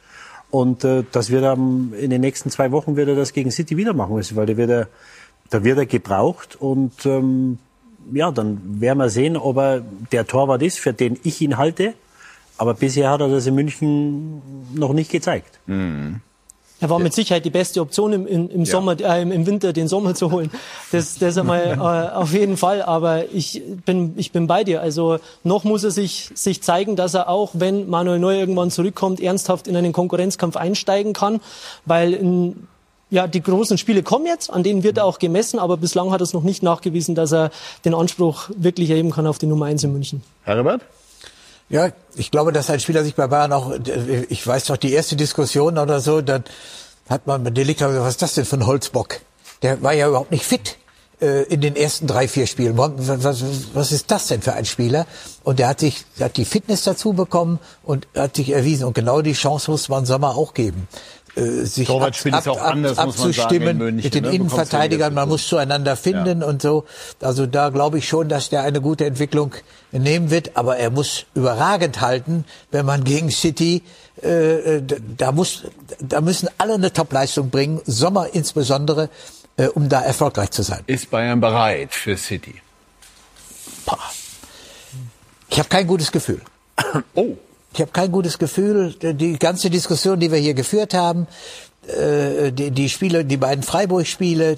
Und äh, das wird er in den nächsten zwei Wochen wird er das gegen City wieder machen müssen, weil der wird er da wird er gebraucht und ähm, ja, dann werden wir sehen, ob er der Torwart ist, für den ich ihn halte. Aber bisher hat er das in München noch nicht gezeigt. Mhm. Er war mit Sicherheit die beste Option im, im, im Sommer, äh, im Winter den Sommer zu holen. Das, das einmal äh, auf jeden Fall. Aber ich bin, ich bin bei dir. Also noch muss er sich, sich zeigen, dass er auch, wenn Manuel Neuer irgendwann zurückkommt, ernsthaft in einen Konkurrenzkampf einsteigen kann, weil in ja, die großen Spiele kommen jetzt, an denen wird er auch gemessen, aber bislang hat er es noch nicht nachgewiesen, dass er den Anspruch wirklich erheben kann auf die Nummer eins in München. Herbert? Ja, ich glaube, dass ein Spieler sich bei Bayern auch, ich weiß doch, die erste Diskussion oder so, dann hat man mit Delikt gesagt, was ist das denn für ein Holzbock? Der war ja überhaupt nicht fit äh, in den ersten drei, vier Spielen. Was, was, ist das denn für ein Spieler? Und der hat sich, hat die Fitness dazu bekommen und hat sich erwiesen. Und genau die Chance muss man Sommer auch geben äh, sich ab, ab, ab, anders, abzustimmen München, mit den ne? Innenverteidigern. Man muss zueinander finden ja. und so. Also da glaube ich schon, dass der eine gute Entwicklung nehmen wird. Aber er muss überragend halten, wenn man gegen City, äh, da muss, da müssen alle eine Topleistung bringen. Sommer insbesondere. äh, um da erfolgreich zu sein. Ist Bayern bereit für City? Pah. Ich habe kein gutes Gefühl. Oh. Ich habe kein gutes Gefühl. Die ganze Diskussion, die wir hier geführt haben, äh, die, die Spiele, die beiden Freiburg-Spiele,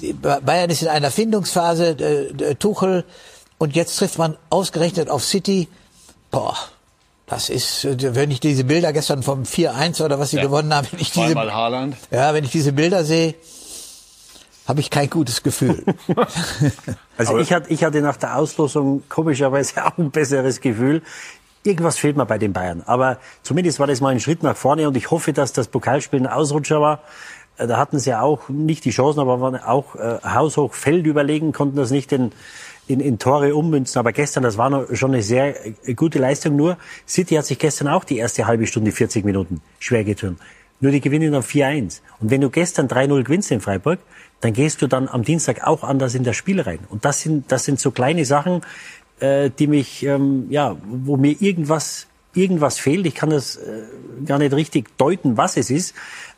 die Bayern ist in einer Findungsphase, äh, Tuchel, und jetzt trifft man ausgerechnet auf City. Boah, das ist, wenn ich diese Bilder gestern vom 4-1 oder was sie Ja. gewonnen haben, wenn ich diese, ja, wenn ich diese Bilder sehe, habe ich kein gutes Gefühl. Also ich hatte, ich hatte nach der Auslosung komischerweise auch ein besseres Gefühl. Irgendwas fehlt mir bei den Bayern. Aber zumindest war das mal ein Schritt nach vorne und ich hoffe, dass das Pokalspiel ein Ausrutscher war. Äh, Da hatten sie auch nicht die Chancen, aber waren auch äh, haushoch Feld überlegen, konnten das nicht in, in, in Tore ummünzen. Aber gestern, das war noch schon eine sehr äh, gute Leistung. Nur City hat sich gestern auch die erste halbe Stunde, 40 Minuten schwer getan. Nur die gewinnen dann 4-1. Und wenn du gestern 3-0 gewinnst in Freiburg, dann gehst du dann am Dienstag auch anders in das Spiel rein. Und das sind, das sind so kleine Sachen, äh, die mich, ähm, ja, wo mir irgendwas, irgendwas fehlt. Ich kann das äh, gar nicht richtig deuten, was es ist.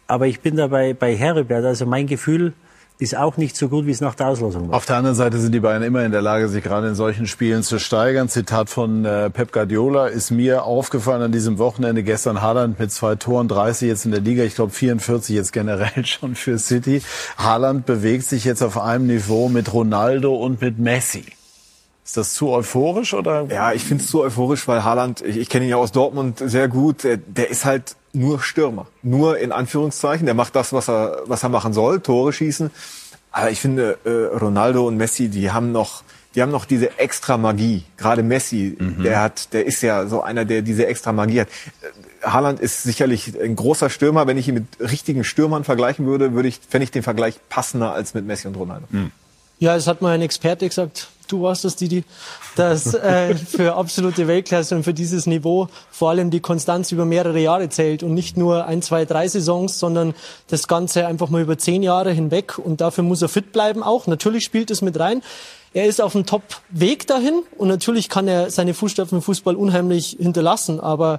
Aber ich bin da bei, Heribert. Also mein Gefühl ist auch nicht so gut, wie es nach der Auslosung war. Auf der anderen Seite sind die Bayern immer in der Lage, sich gerade in solchen Spielen zu steigern. Zitat von äh, Pep Guardiola ist mir aufgefallen an diesem Wochenende. Gestern Haaland mit zwei Toren, 30 jetzt in der Liga, ich glaube 44 jetzt generell schon für City. Haaland bewegt sich jetzt auf einem Niveau mit Ronaldo und mit Messi. Ist das zu euphorisch oder? Ja, ich finde es zu euphorisch, weil Haaland, ich, ich kenne ihn ja aus Dortmund sehr gut, der, der ist halt nur Stürmer. Nur in Anführungszeichen. Der macht das, was er, was er machen soll, Tore schießen. Aber ich finde, äh, Ronaldo und Messi, die haben noch, die haben noch diese extra Magie. Gerade Messi, der hat, der ist ja so einer, der diese extra Magie hat. Äh, Haaland ist sicherlich ein großer Stürmer. Wenn ich ihn mit richtigen Stürmern vergleichen würde, würde ich, fände ich den Vergleich passender als mit Messi und Ronaldo. Ja, es hat mal ein Experte gesagt, du warst das, Didi, dass äh, für absolute Weltklasse und für dieses Niveau vor allem die Konstanz über mehrere Jahre zählt und nicht nur ein, zwei, drei Saisons, sondern das Ganze einfach mal über zehn Jahre hinweg und dafür muss er fit bleiben auch. Natürlich spielt es mit rein. Er ist auf einem Top-Weg dahin und natürlich kann er seine Fußstapfen im Fußball unheimlich hinterlassen, aber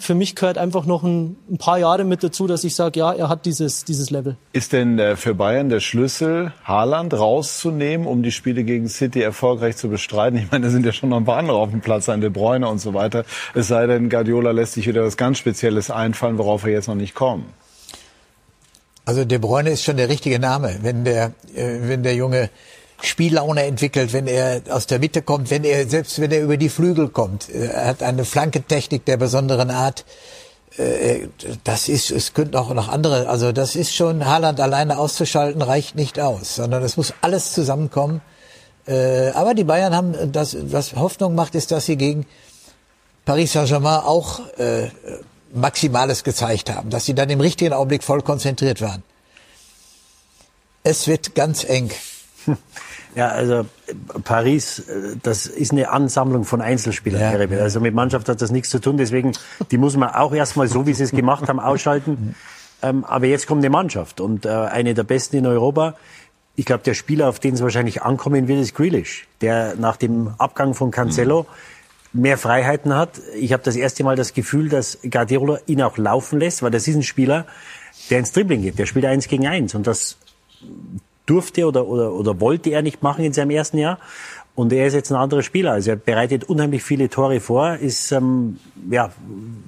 für mich gehört einfach noch ein, ein paar Jahre mit dazu, dass ich sage, ja, er hat dieses, dieses Level. Ist denn äh, für Bayern der Schlüssel, Haaland rauszunehmen, um die Spiele gegen City erfolgreich zu bestreiten? Ich meine, da sind ja schon noch ein paar andere auf dem Platz, ein De Bruyne und so weiter. Es sei denn, Guardiola lässt sich wieder was ganz Spezielles einfallen, worauf wir jetzt noch nicht kommen. Also De Bruyne ist schon der richtige Name, wenn der, äh, wenn der Junge Spiellaune entwickelt, wenn er aus der Mitte kommt, wenn er selbst wenn er über die Flügel kommt. Er hat eine Flankentechnik der besonderen Art. Äh, Das ist, es könnten auch noch andere. Also das ist schon Haaland alleine auszuschalten reicht nicht aus, sondern es muss alles zusammenkommen. Äh, Aber die Bayern haben das, was Hoffnung macht, ist, dass sie gegen Paris Saint-Germain auch äh, Maximales gezeigt haben, dass sie dann im richtigen Augenblick voll konzentriert waren. Es wird ganz eng. Ja, also Paris, äh, das ist eine Ansammlung von Einzelspielern. Ja. Also mit Mannschaft hat das nichts zu tun. Deswegen, die muss man auch erstmal so, wie sie es gemacht haben, ausschalten. Ähm, aber jetzt kommt eine Mannschaft und äh, eine der besten in Europa. Ich glaube, der Spieler, auf den es wahrscheinlich ankommen wird, ist Grealish, der nach dem Abgang von Cancelo mehr Freiheiten hat. Ich habe das erste Mal das Gefühl, dass Guardiola ihn auch laufen lässt, weil das ist ein Spieler, der ins Dribbling geht. Der spielt eins gegen eins und das durfte oder, oder, oder wollte er nicht machen in seinem ersten Jahr. Und er ist jetzt ein anderer Spieler. Also er bereitet unheimlich viele Tore vor, ist ähm, ja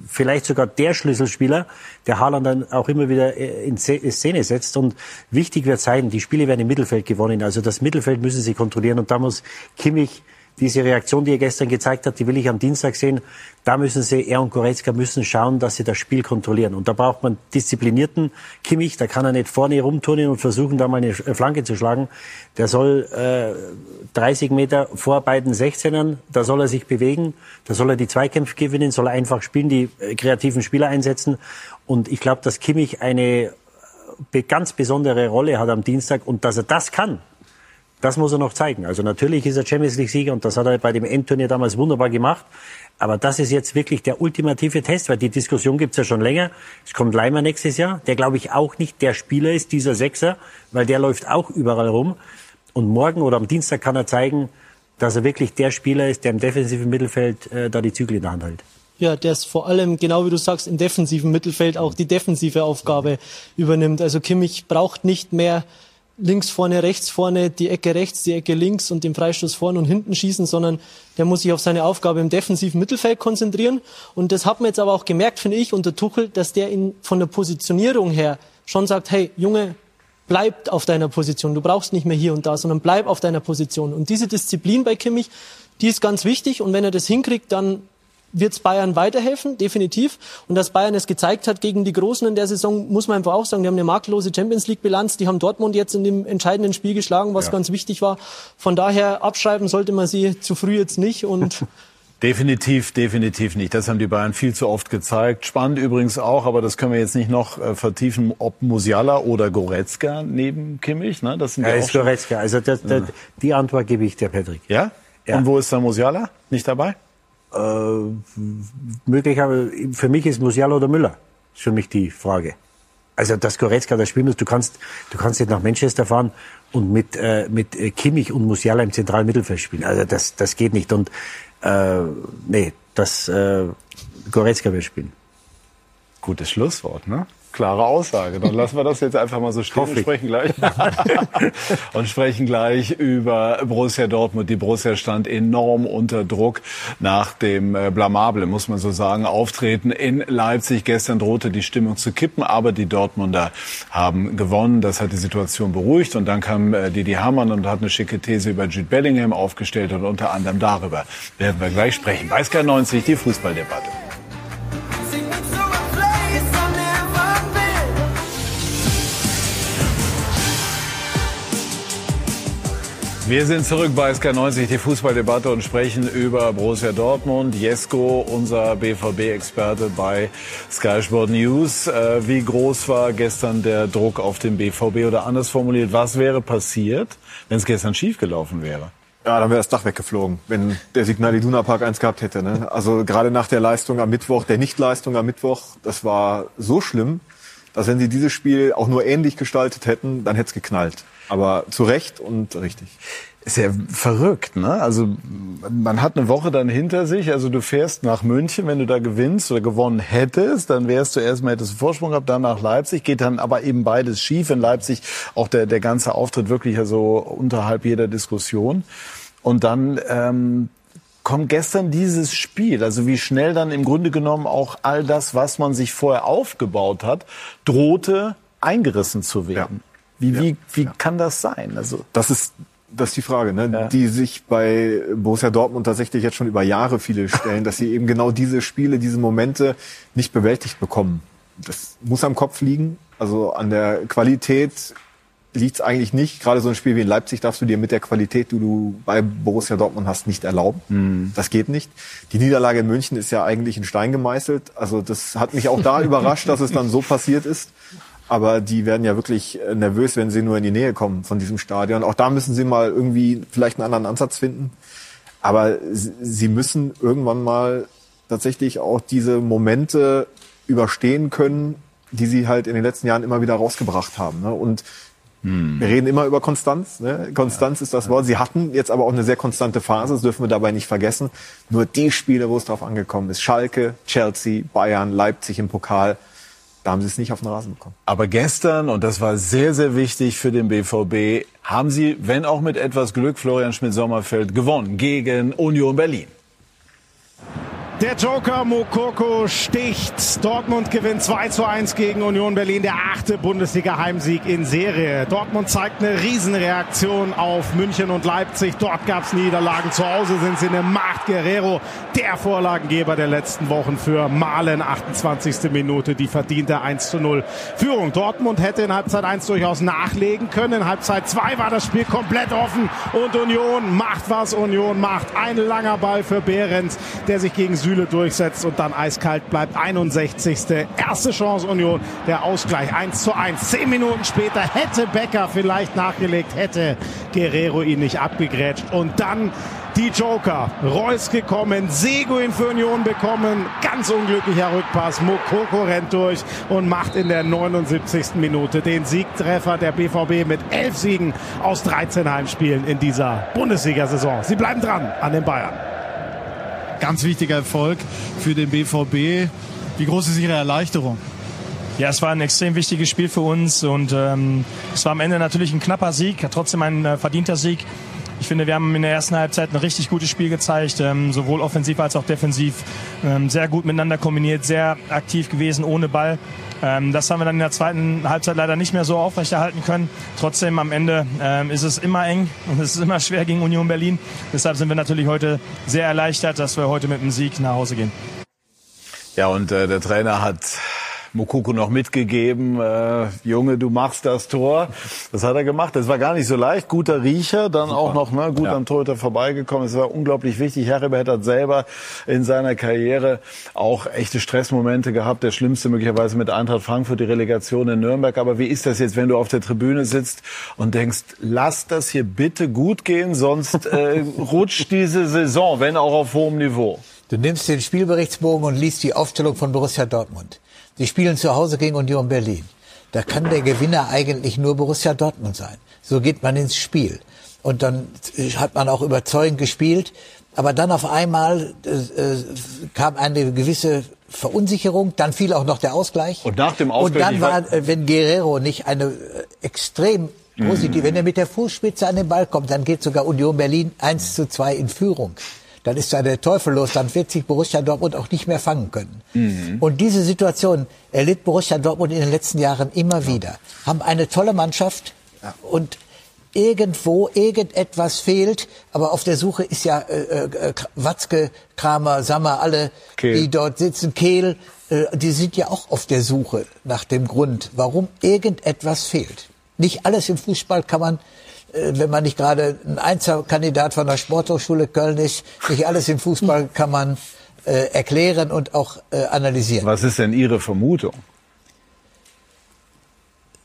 vielleicht sogar der Schlüsselspieler, der Haaland dann auch immer wieder äh, in Sze- in Szene setzt. Und wichtig wird sein, die Spiele werden im Mittelfeld gewonnen. Also das Mittelfeld müssen sie kontrollieren. Und da muss Kimmich diese Reaktion, die er gestern gezeigt hat, die will ich am Dienstag sehen. Da müssen sie, er und Goretzka müssen schauen, dass sie das Spiel kontrollieren. Und da braucht man disziplinierten Kimmich. Da kann er nicht vorne rumturnen und versuchen, da mal eine Flanke zu schlagen. Der soll äh, 30 Meter vor beiden 16ern, da soll er sich bewegen. Da soll er die Zweikämpfe gewinnen, soll er einfach spielen, die äh, kreativen Spieler einsetzen. Und ich glaube, dass Kimmich eine be- ganz besondere Rolle hat am Dienstag und dass er das kann, das muss er noch zeigen. Also natürlich ist er Champions League Sieger und das hat er bei dem Endturnier damals wunderbar gemacht. Aber das ist jetzt wirklich der ultimative Test, weil die Diskussion gibt's ja schon länger. Es kommt Leimer nächstes Jahr, der glaube ich auch nicht der Spieler ist, dieser Sechser, weil der läuft auch überall rum. Und morgen oder am Dienstag kann er zeigen, dass er wirklich der Spieler ist, der im defensiven Mittelfeld äh, da die Zügel in der Hand hält. Ja, der es vor allem, genau wie du sagst, im defensiven Mittelfeld auch die defensive Aufgabe übernimmt. Also Kimmich braucht nicht mehr links vorne, rechts vorne, die Ecke rechts, die Ecke links und den Freistoß vorne und hinten schießen, sondern der muss sich auf seine Aufgabe im defensiven Mittelfeld konzentrieren. Und das hat man jetzt aber auch gemerkt, finde ich, unter Tuchel, dass der ihn von der Positionierung her schon sagt, hey, Junge, bleib auf deiner Position. Du brauchst nicht mehr hier und da, sondern bleib auf deiner Position. Und diese Disziplin bei Kimmich, die ist ganz wichtig. Und wenn er das hinkriegt, dann wird Bayern weiterhelfen, definitiv. Und dass Bayern es gezeigt hat gegen die Großen in der Saison, muss man einfach auch sagen, die haben eine makellose Champions League Bilanz, die haben Dortmund jetzt in dem entscheidenden Spiel geschlagen, was ja. ganz wichtig war. Von daher abschreiben sollte man sie zu früh jetzt nicht und Definitiv, definitiv nicht. Das haben die Bayern viel zu oft gezeigt. Spannend übrigens auch, aber das können wir jetzt nicht noch äh, vertiefen, ob Musiala oder Goretzka neben Kimmich. Ne? Das sind ja, ist Goretzka. Also das, das, die Antwort gebe ich dir, Patrick. Ja? ja? Und wo ist der Musiala? Nicht dabei? Äh, möglich, aber für mich ist Musiala oder Müller. Ist für mich die Frage. Also dass Goretzka da spielen muss, du kannst, du kannst nicht nach Manchester fahren und mit, äh, mit Kimmich und Musiala im zentralen Mittelfeld spielen. Also das, das geht nicht. Und äh, nee, das äh, Goretzka wird spielen. Gutes Schlusswort, ne? Klare Aussage. Dann lassen wir das jetzt einfach mal so stehen und sprechen gleich und sprechen gleich über Borussia Dortmund. Die Borussia stand enorm unter Druck nach dem äh, blamable, muss man so sagen, Auftreten in Leipzig. Gestern drohte die Stimmung zu kippen, aber die Dortmunder haben gewonnen. Das hat die Situation beruhigt und dann kam äh, Didi Hamann und hat eine schicke These über Jude Bellingham aufgestellt und unter anderem darüber werden wir gleich sprechen. Bei Sky 90 die Fußballdebatte. Wir sind zurück bei SK90, die Fußballdebatte und sprechen über Borussia Dortmund. Jesko, unser BVB-Experte bei Sky Sport News. Äh, wie groß war gestern der Druck auf den BVB oder anders formuliert, was wäre passiert, wenn es gestern schiefgelaufen wäre? Ja, dann wäre das Dach weggeflogen, wenn der Signal Iduna Park eins gehabt hätte. Ne? Also gerade nach der Leistung am Mittwoch, der Nichtleistung am Mittwoch, das war so schlimm, dass wenn sie dieses Spiel auch nur ähnlich gestaltet hätten, dann hätte es geknallt. Aber zu Recht und richtig. Ist ja verrückt, ne? Also man hat eine Woche dann hinter sich. Also du fährst nach München, wenn du da gewinnst oder gewonnen hättest, dann wärst du erstmal hättest du Vorsprung gehabt, dann nach Leipzig, geht dann aber eben beides schief. In Leipzig auch der der ganze Auftritt wirklich also unterhalb jeder Diskussion. Und dann ähm, kommt gestern dieses Spiel, also wie schnell dann im Grunde genommen auch all das, was man sich vorher aufgebaut hat, drohte eingerissen zu werden. Ja. Wie, wie, wie kann das sein? Also das ist das ist die Frage, ne? Ja. die sich bei Borussia Dortmund tatsächlich jetzt schon über Jahre viele stellen, dass sie eben genau diese Spiele, diese Momente nicht bewältigt bekommen. Das muss am Kopf liegen. Also an der Qualität liegt es eigentlich nicht. Gerade so ein Spiel wie in Leipzig darfst du dir mit der Qualität, die du bei Borussia Dortmund hast, nicht erlauben. Mhm. Das geht nicht. Die Niederlage in München ist ja eigentlich in Stein gemeißelt. Also das hat mich auch da überrascht, dass es dann so passiert ist aber die werden ja wirklich äh, nervös, wenn sie nur in die Nähe kommen von diesem Stadion. Auch da müssen sie mal irgendwie vielleicht einen anderen Ansatz finden. Aber sie müssen irgendwann mal tatsächlich auch diese Momente überstehen können, die sie halt in den letzten Jahren immer wieder rausgebracht haben. Ne? Und hm. wir reden immer über Konstanz. Ne? Konstanz ja. ist das Wort. Sie hatten jetzt aber auch eine sehr konstante Phase, das dürfen wir dabei nicht vergessen. Nur die Spiele, wo es drauf angekommen ist, Schalke, Chelsea, Bayern, Leipzig im Pokal, da haben sie es nicht auf den Rasen bekommen. Aber gestern, und das war sehr, sehr wichtig für den BVB, haben sie, wenn auch mit etwas Glück, Florian Schmidt-Sommerfeld gewonnen gegen Union Berlin. Der Joker Mokoko sticht. Dortmund gewinnt 2 zu 1 gegen Union Berlin. Der achte Bundesliga-Heimsieg in Serie. Dortmund zeigt eine Riesenreaktion auf München und Leipzig. Dort gab es Niederlagen. Zu Hause sind sie eine Macht. Guerrero, der Vorlagengeber der letzten Wochen für Malen. 28. Minute, die verdiente 1 zu 0 Führung. Dortmund hätte in Halbzeit 1 durchaus nachlegen können. In Halbzeit 2 war das Spiel komplett offen. Und Union macht, was Union macht. Ein langer Ball für Behrens, der sich gegen Süle durchsetzt und dann eiskalt bleibt. 61. Erste Chance Union, der Ausgleich 1 zu 1. Zehn Minuten später hätte Becker vielleicht nachgelegt, hätte Guerrero ihn nicht abgegrätscht. Und dann die Joker. Reus gekommen, Seguin für Union bekommen. Ganz unglücklicher Rückpass. Mokoko rennt durch und macht in der 79. Minute den Siegtreffer der BVB mit elf Siegen aus 13 Heimspielen in dieser Bundesliga-Saison. Sie bleiben dran an den Bayern ganz wichtiger Erfolg für den BVB. Wie groß ist Ihre Erleichterung? Ja, es war ein extrem wichtiges Spiel für uns und ähm, es war am Ende natürlich ein knapper Sieg, trotzdem ein äh, verdienter Sieg. Ich finde, wir haben in der ersten Halbzeit ein richtig gutes Spiel gezeigt, ähm, sowohl offensiv als auch defensiv. Ähm, sehr gut miteinander kombiniert, sehr aktiv gewesen ohne Ball. Ähm, das haben wir dann in der zweiten Halbzeit leider nicht mehr so aufrechterhalten können. Trotzdem am Ende ähm, ist es immer eng und es ist immer schwer gegen Union Berlin. Deshalb sind wir natürlich heute sehr erleichtert, dass wir heute mit einem Sieg nach Hause gehen. Ja, und äh, der Trainer hat Mokoko noch mitgegeben, äh, Junge, du machst das Tor. Das hat er gemacht. Das war gar nicht so leicht. Guter Riecher, dann Super. auch noch ne, gut ja. am Torhüter vorbeigekommen. Es war unglaublich wichtig. Heribert hat selber in seiner Karriere auch echte Stressmomente gehabt. Der schlimmste möglicherweise mit Eintracht Frankfurt, die Relegation in Nürnberg. Aber wie ist das jetzt, wenn du auf der Tribüne sitzt und denkst, lass das hier bitte gut gehen, sonst äh, rutscht diese Saison, wenn auch auf hohem Niveau. Du nimmst den Spielberichtsbogen und liest die Aufstellung von Borussia Dortmund. Sie spielen zu Hause gegen Union Berlin. Da kann der Gewinner eigentlich nur Borussia Dortmund sein. So geht man ins Spiel. Und dann hat man auch überzeugend gespielt. Aber dann auf einmal äh, äh, kam eine gewisse Verunsicherung, dann fiel auch noch der Ausgleich. Und nach dem Ausgleich. Und dann war, äh, wenn Guerrero nicht eine äh, extrem positiv, mhm. wenn er mit der Fußspitze an den Ball kommt, dann geht sogar Union Berlin 1 zu 2 in Führung dann ist da der Teufel los, dann wird sich Borussia Dortmund auch nicht mehr fangen können. Mhm. Und diese Situation erlitt Borussia Dortmund in den letzten Jahren immer wieder. Haben eine tolle Mannschaft ja. und irgendwo irgendetwas fehlt, aber auf der Suche ist ja äh, äh, Watzke, Kramer, Sammer, alle, Kehl. die dort sitzen, Kehl, äh, die sind ja auch auf der Suche nach dem Grund, warum irgendetwas fehlt. Nicht alles im Fußball kann man wenn man nicht gerade ein Einzelkandidat von der Sporthochschule Köln ist, nicht alles im Fußball kann man äh, erklären und auch äh, analysieren. Was ist denn Ihre Vermutung?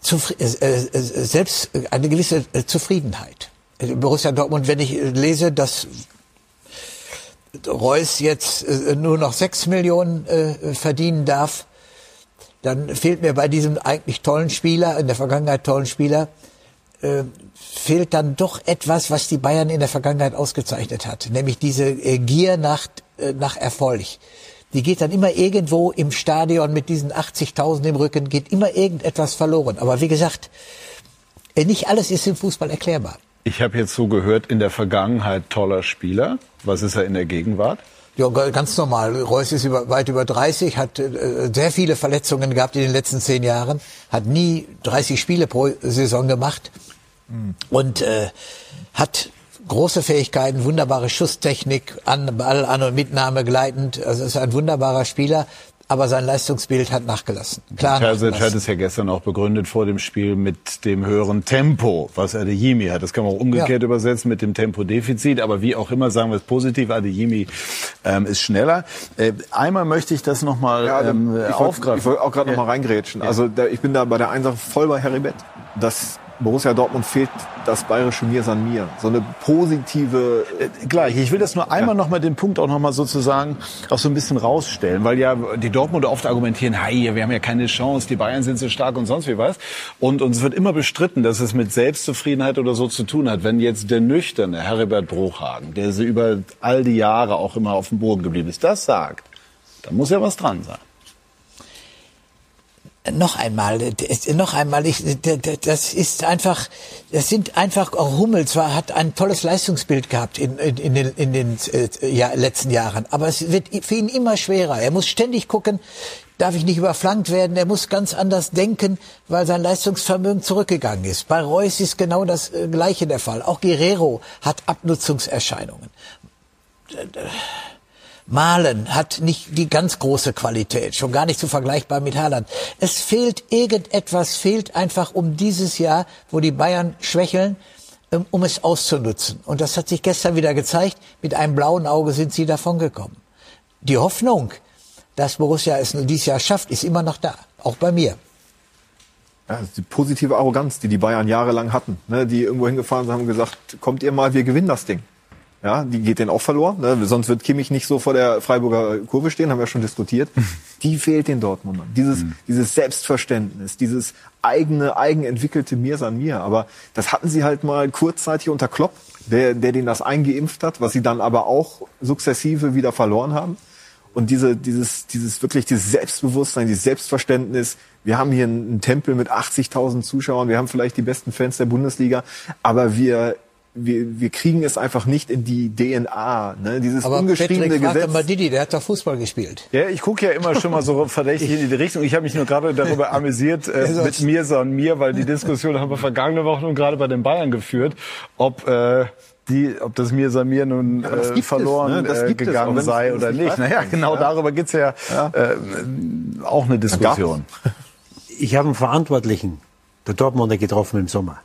Zufri äh, äh, selbst eine gewisse äh, Zufriedenheit. Borussia Dortmund, wenn ich lese, dass Reus jetzt nur noch sechs Millionen verdienen darf, dann fehlt mir bei diesem eigentlich tollen Spieler, in der Vergangenheit tollen Spieler, äh, fehlt dann doch etwas, was die Bayern in der Vergangenheit ausgezeichnet hat, nämlich diese äh, Gier nach, äh, nach Erfolg. Die geht dann immer irgendwo im Stadion mit diesen 80.000 im Rücken, geht immer irgendetwas verloren. Aber wie gesagt, äh, nicht alles ist im Fußball erklärbar. Ich habe jetzt so gehört, in der Vergangenheit toller Spieler. Was ist er in der Gegenwart? Ja, ganz normal. Reus ist über, weit über 30, hat äh, sehr viele Verletzungen gehabt in den letzten zehn Jahren, hat nie 30 Spiele pro Saison gemacht mhm. und äh, hat große Fähigkeiten, wunderbare Schusstechnik, an, Ball an und Mitnahme gleitend. Also ist ein wunderbarer Spieler aber sein Leistungsbild hat nachgelassen. Klar Terzic hat es ja gestern auch begründet vor dem Spiel mit dem höheren Tempo, was Adeyemi hat. Das kann man auch umgekehrt ja. übersetzen mit dem Tempodefizit, aber wie auch immer sagen wir es positiv, Adeyemi ähm, ist schneller. Äh, einmal möchte ich das nochmal ja, ähm, ich aufgreifen. ich wollte auch gerade ja. noch mal reingrätschen. Also da, ich bin da bei der Einsache voll bei Heribert. Das Borussia Dortmund fehlt das bayerische Mir san mir. So eine positive. Äh, gleich. Ich will das nur einmal ja. noch mal den Punkt auch noch mal sozusagen auch so ein bisschen rausstellen, weil ja die Dortmunder oft argumentieren, hey, wir haben ja keine Chance, die Bayern sind so stark und sonst wie was. Und uns wird immer bestritten, dass es mit Selbstzufriedenheit oder so zu tun hat. Wenn jetzt der nüchterne Heribert Bruchhagen, der so über all die Jahre auch immer auf dem Boden geblieben ist, das sagt, dann muss ja was dran sein noch einmal, noch einmal, ich, das ist einfach, das sind einfach, auch Hummel zwar hat ein tolles Leistungsbild gehabt in, in, in den, in den äh, ja, letzten Jahren, aber es wird für ihn immer schwerer. Er muss ständig gucken, darf ich nicht überflankt werden, er muss ganz anders denken, weil sein Leistungsvermögen zurückgegangen ist. Bei Reus ist genau das äh, Gleiche der Fall. Auch Guerrero hat Abnutzungserscheinungen. Malen hat nicht die ganz große Qualität, schon gar nicht so vergleichbar mit Haaland. Es fehlt irgendetwas, fehlt einfach um dieses Jahr, wo die Bayern schwächeln, um, um es auszunutzen. Und das hat sich gestern wieder gezeigt. Mit einem blauen Auge sind sie davongekommen. Die Hoffnung, dass Borussia es nur dieses Jahr schafft, ist immer noch da. Auch bei mir. Ja, die positive Arroganz, die die Bayern jahrelang hatten, ne, die irgendwo hingefahren sind, haben gesagt, kommt ihr mal, wir gewinnen das Ding. Ja, die geht denen auch verloren. Ne? Sonst wird Kimmich nicht so vor der Freiburger Kurve stehen, haben wir schon diskutiert. Die fehlt den Dortmundern. Dieses, mhm. dieses Selbstverständnis, dieses eigene, eigenentwickelte Mir an mir. Aber das hatten sie halt mal kurzzeitig unter Klopp, der, der denen das eingeimpft hat, was sie dann aber auch sukzessive wieder verloren haben. Und diese, dieses, dieses wirklich dieses Selbstbewusstsein, dieses Selbstverständnis. Wir haben hier einen Tempel mit 80.000 Zuschauern. Wir haben vielleicht die besten Fans der Bundesliga. Aber wir, wir, wir kriegen es einfach nicht in die DNA. Ne? Dieses Aber ungeschriebene Patrick, Gesetz. mal Didi, der hat doch Fußball gespielt. Ja, ich gucke ja immer schon mal so verdächtig in die Richtung. Ich habe mich nur gerade darüber amüsiert äh, Ja, mit Mirsa und mir, weil die Diskussion haben wir vergangene Woche nun gerade bei den Bayern geführt, ob äh, die, ob das Mirsa mir nun aber das äh, gibt es, verloren ne? Das äh, es, gegangen wenn sei es oder nicht nicht. Naja, genau Ja. darüber geht's ja, Äh, auch eine Diskussion. Ich habe einen Verantwortlichen der Dortmunder getroffen im Sommer.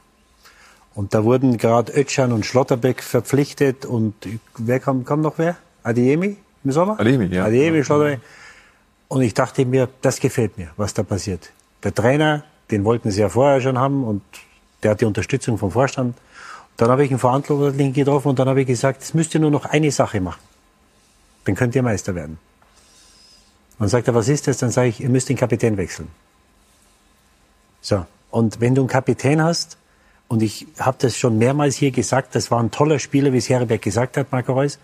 Und da wurden gerade Özcan und Schlotterbeck verpflichtet und wer kam, kam noch wer? Adiemi im Sommer? Adeyemi, ja. Adiemi, Schlotterbeck. Und ich dachte mir, das gefällt mir, was da passiert. Der Trainer, den wollten sie ja vorher schon haben und der hat die Unterstützung vom Vorstand. Dann habe ich einen Verantwortlichen getroffen und dann habe ich gesagt, es müsst ihr nur noch eine Sache machen. Dann könnt ihr Meister werden. Und dann sagt er, was ist das? Dann sage ich, ihr müsst den Kapitän wechseln. So. Und wenn du einen Kapitän hast, und ich habe das schon mehrmals hier gesagt, das war ein toller Spieler, wie es Herberg gesagt hat, Marco Reus.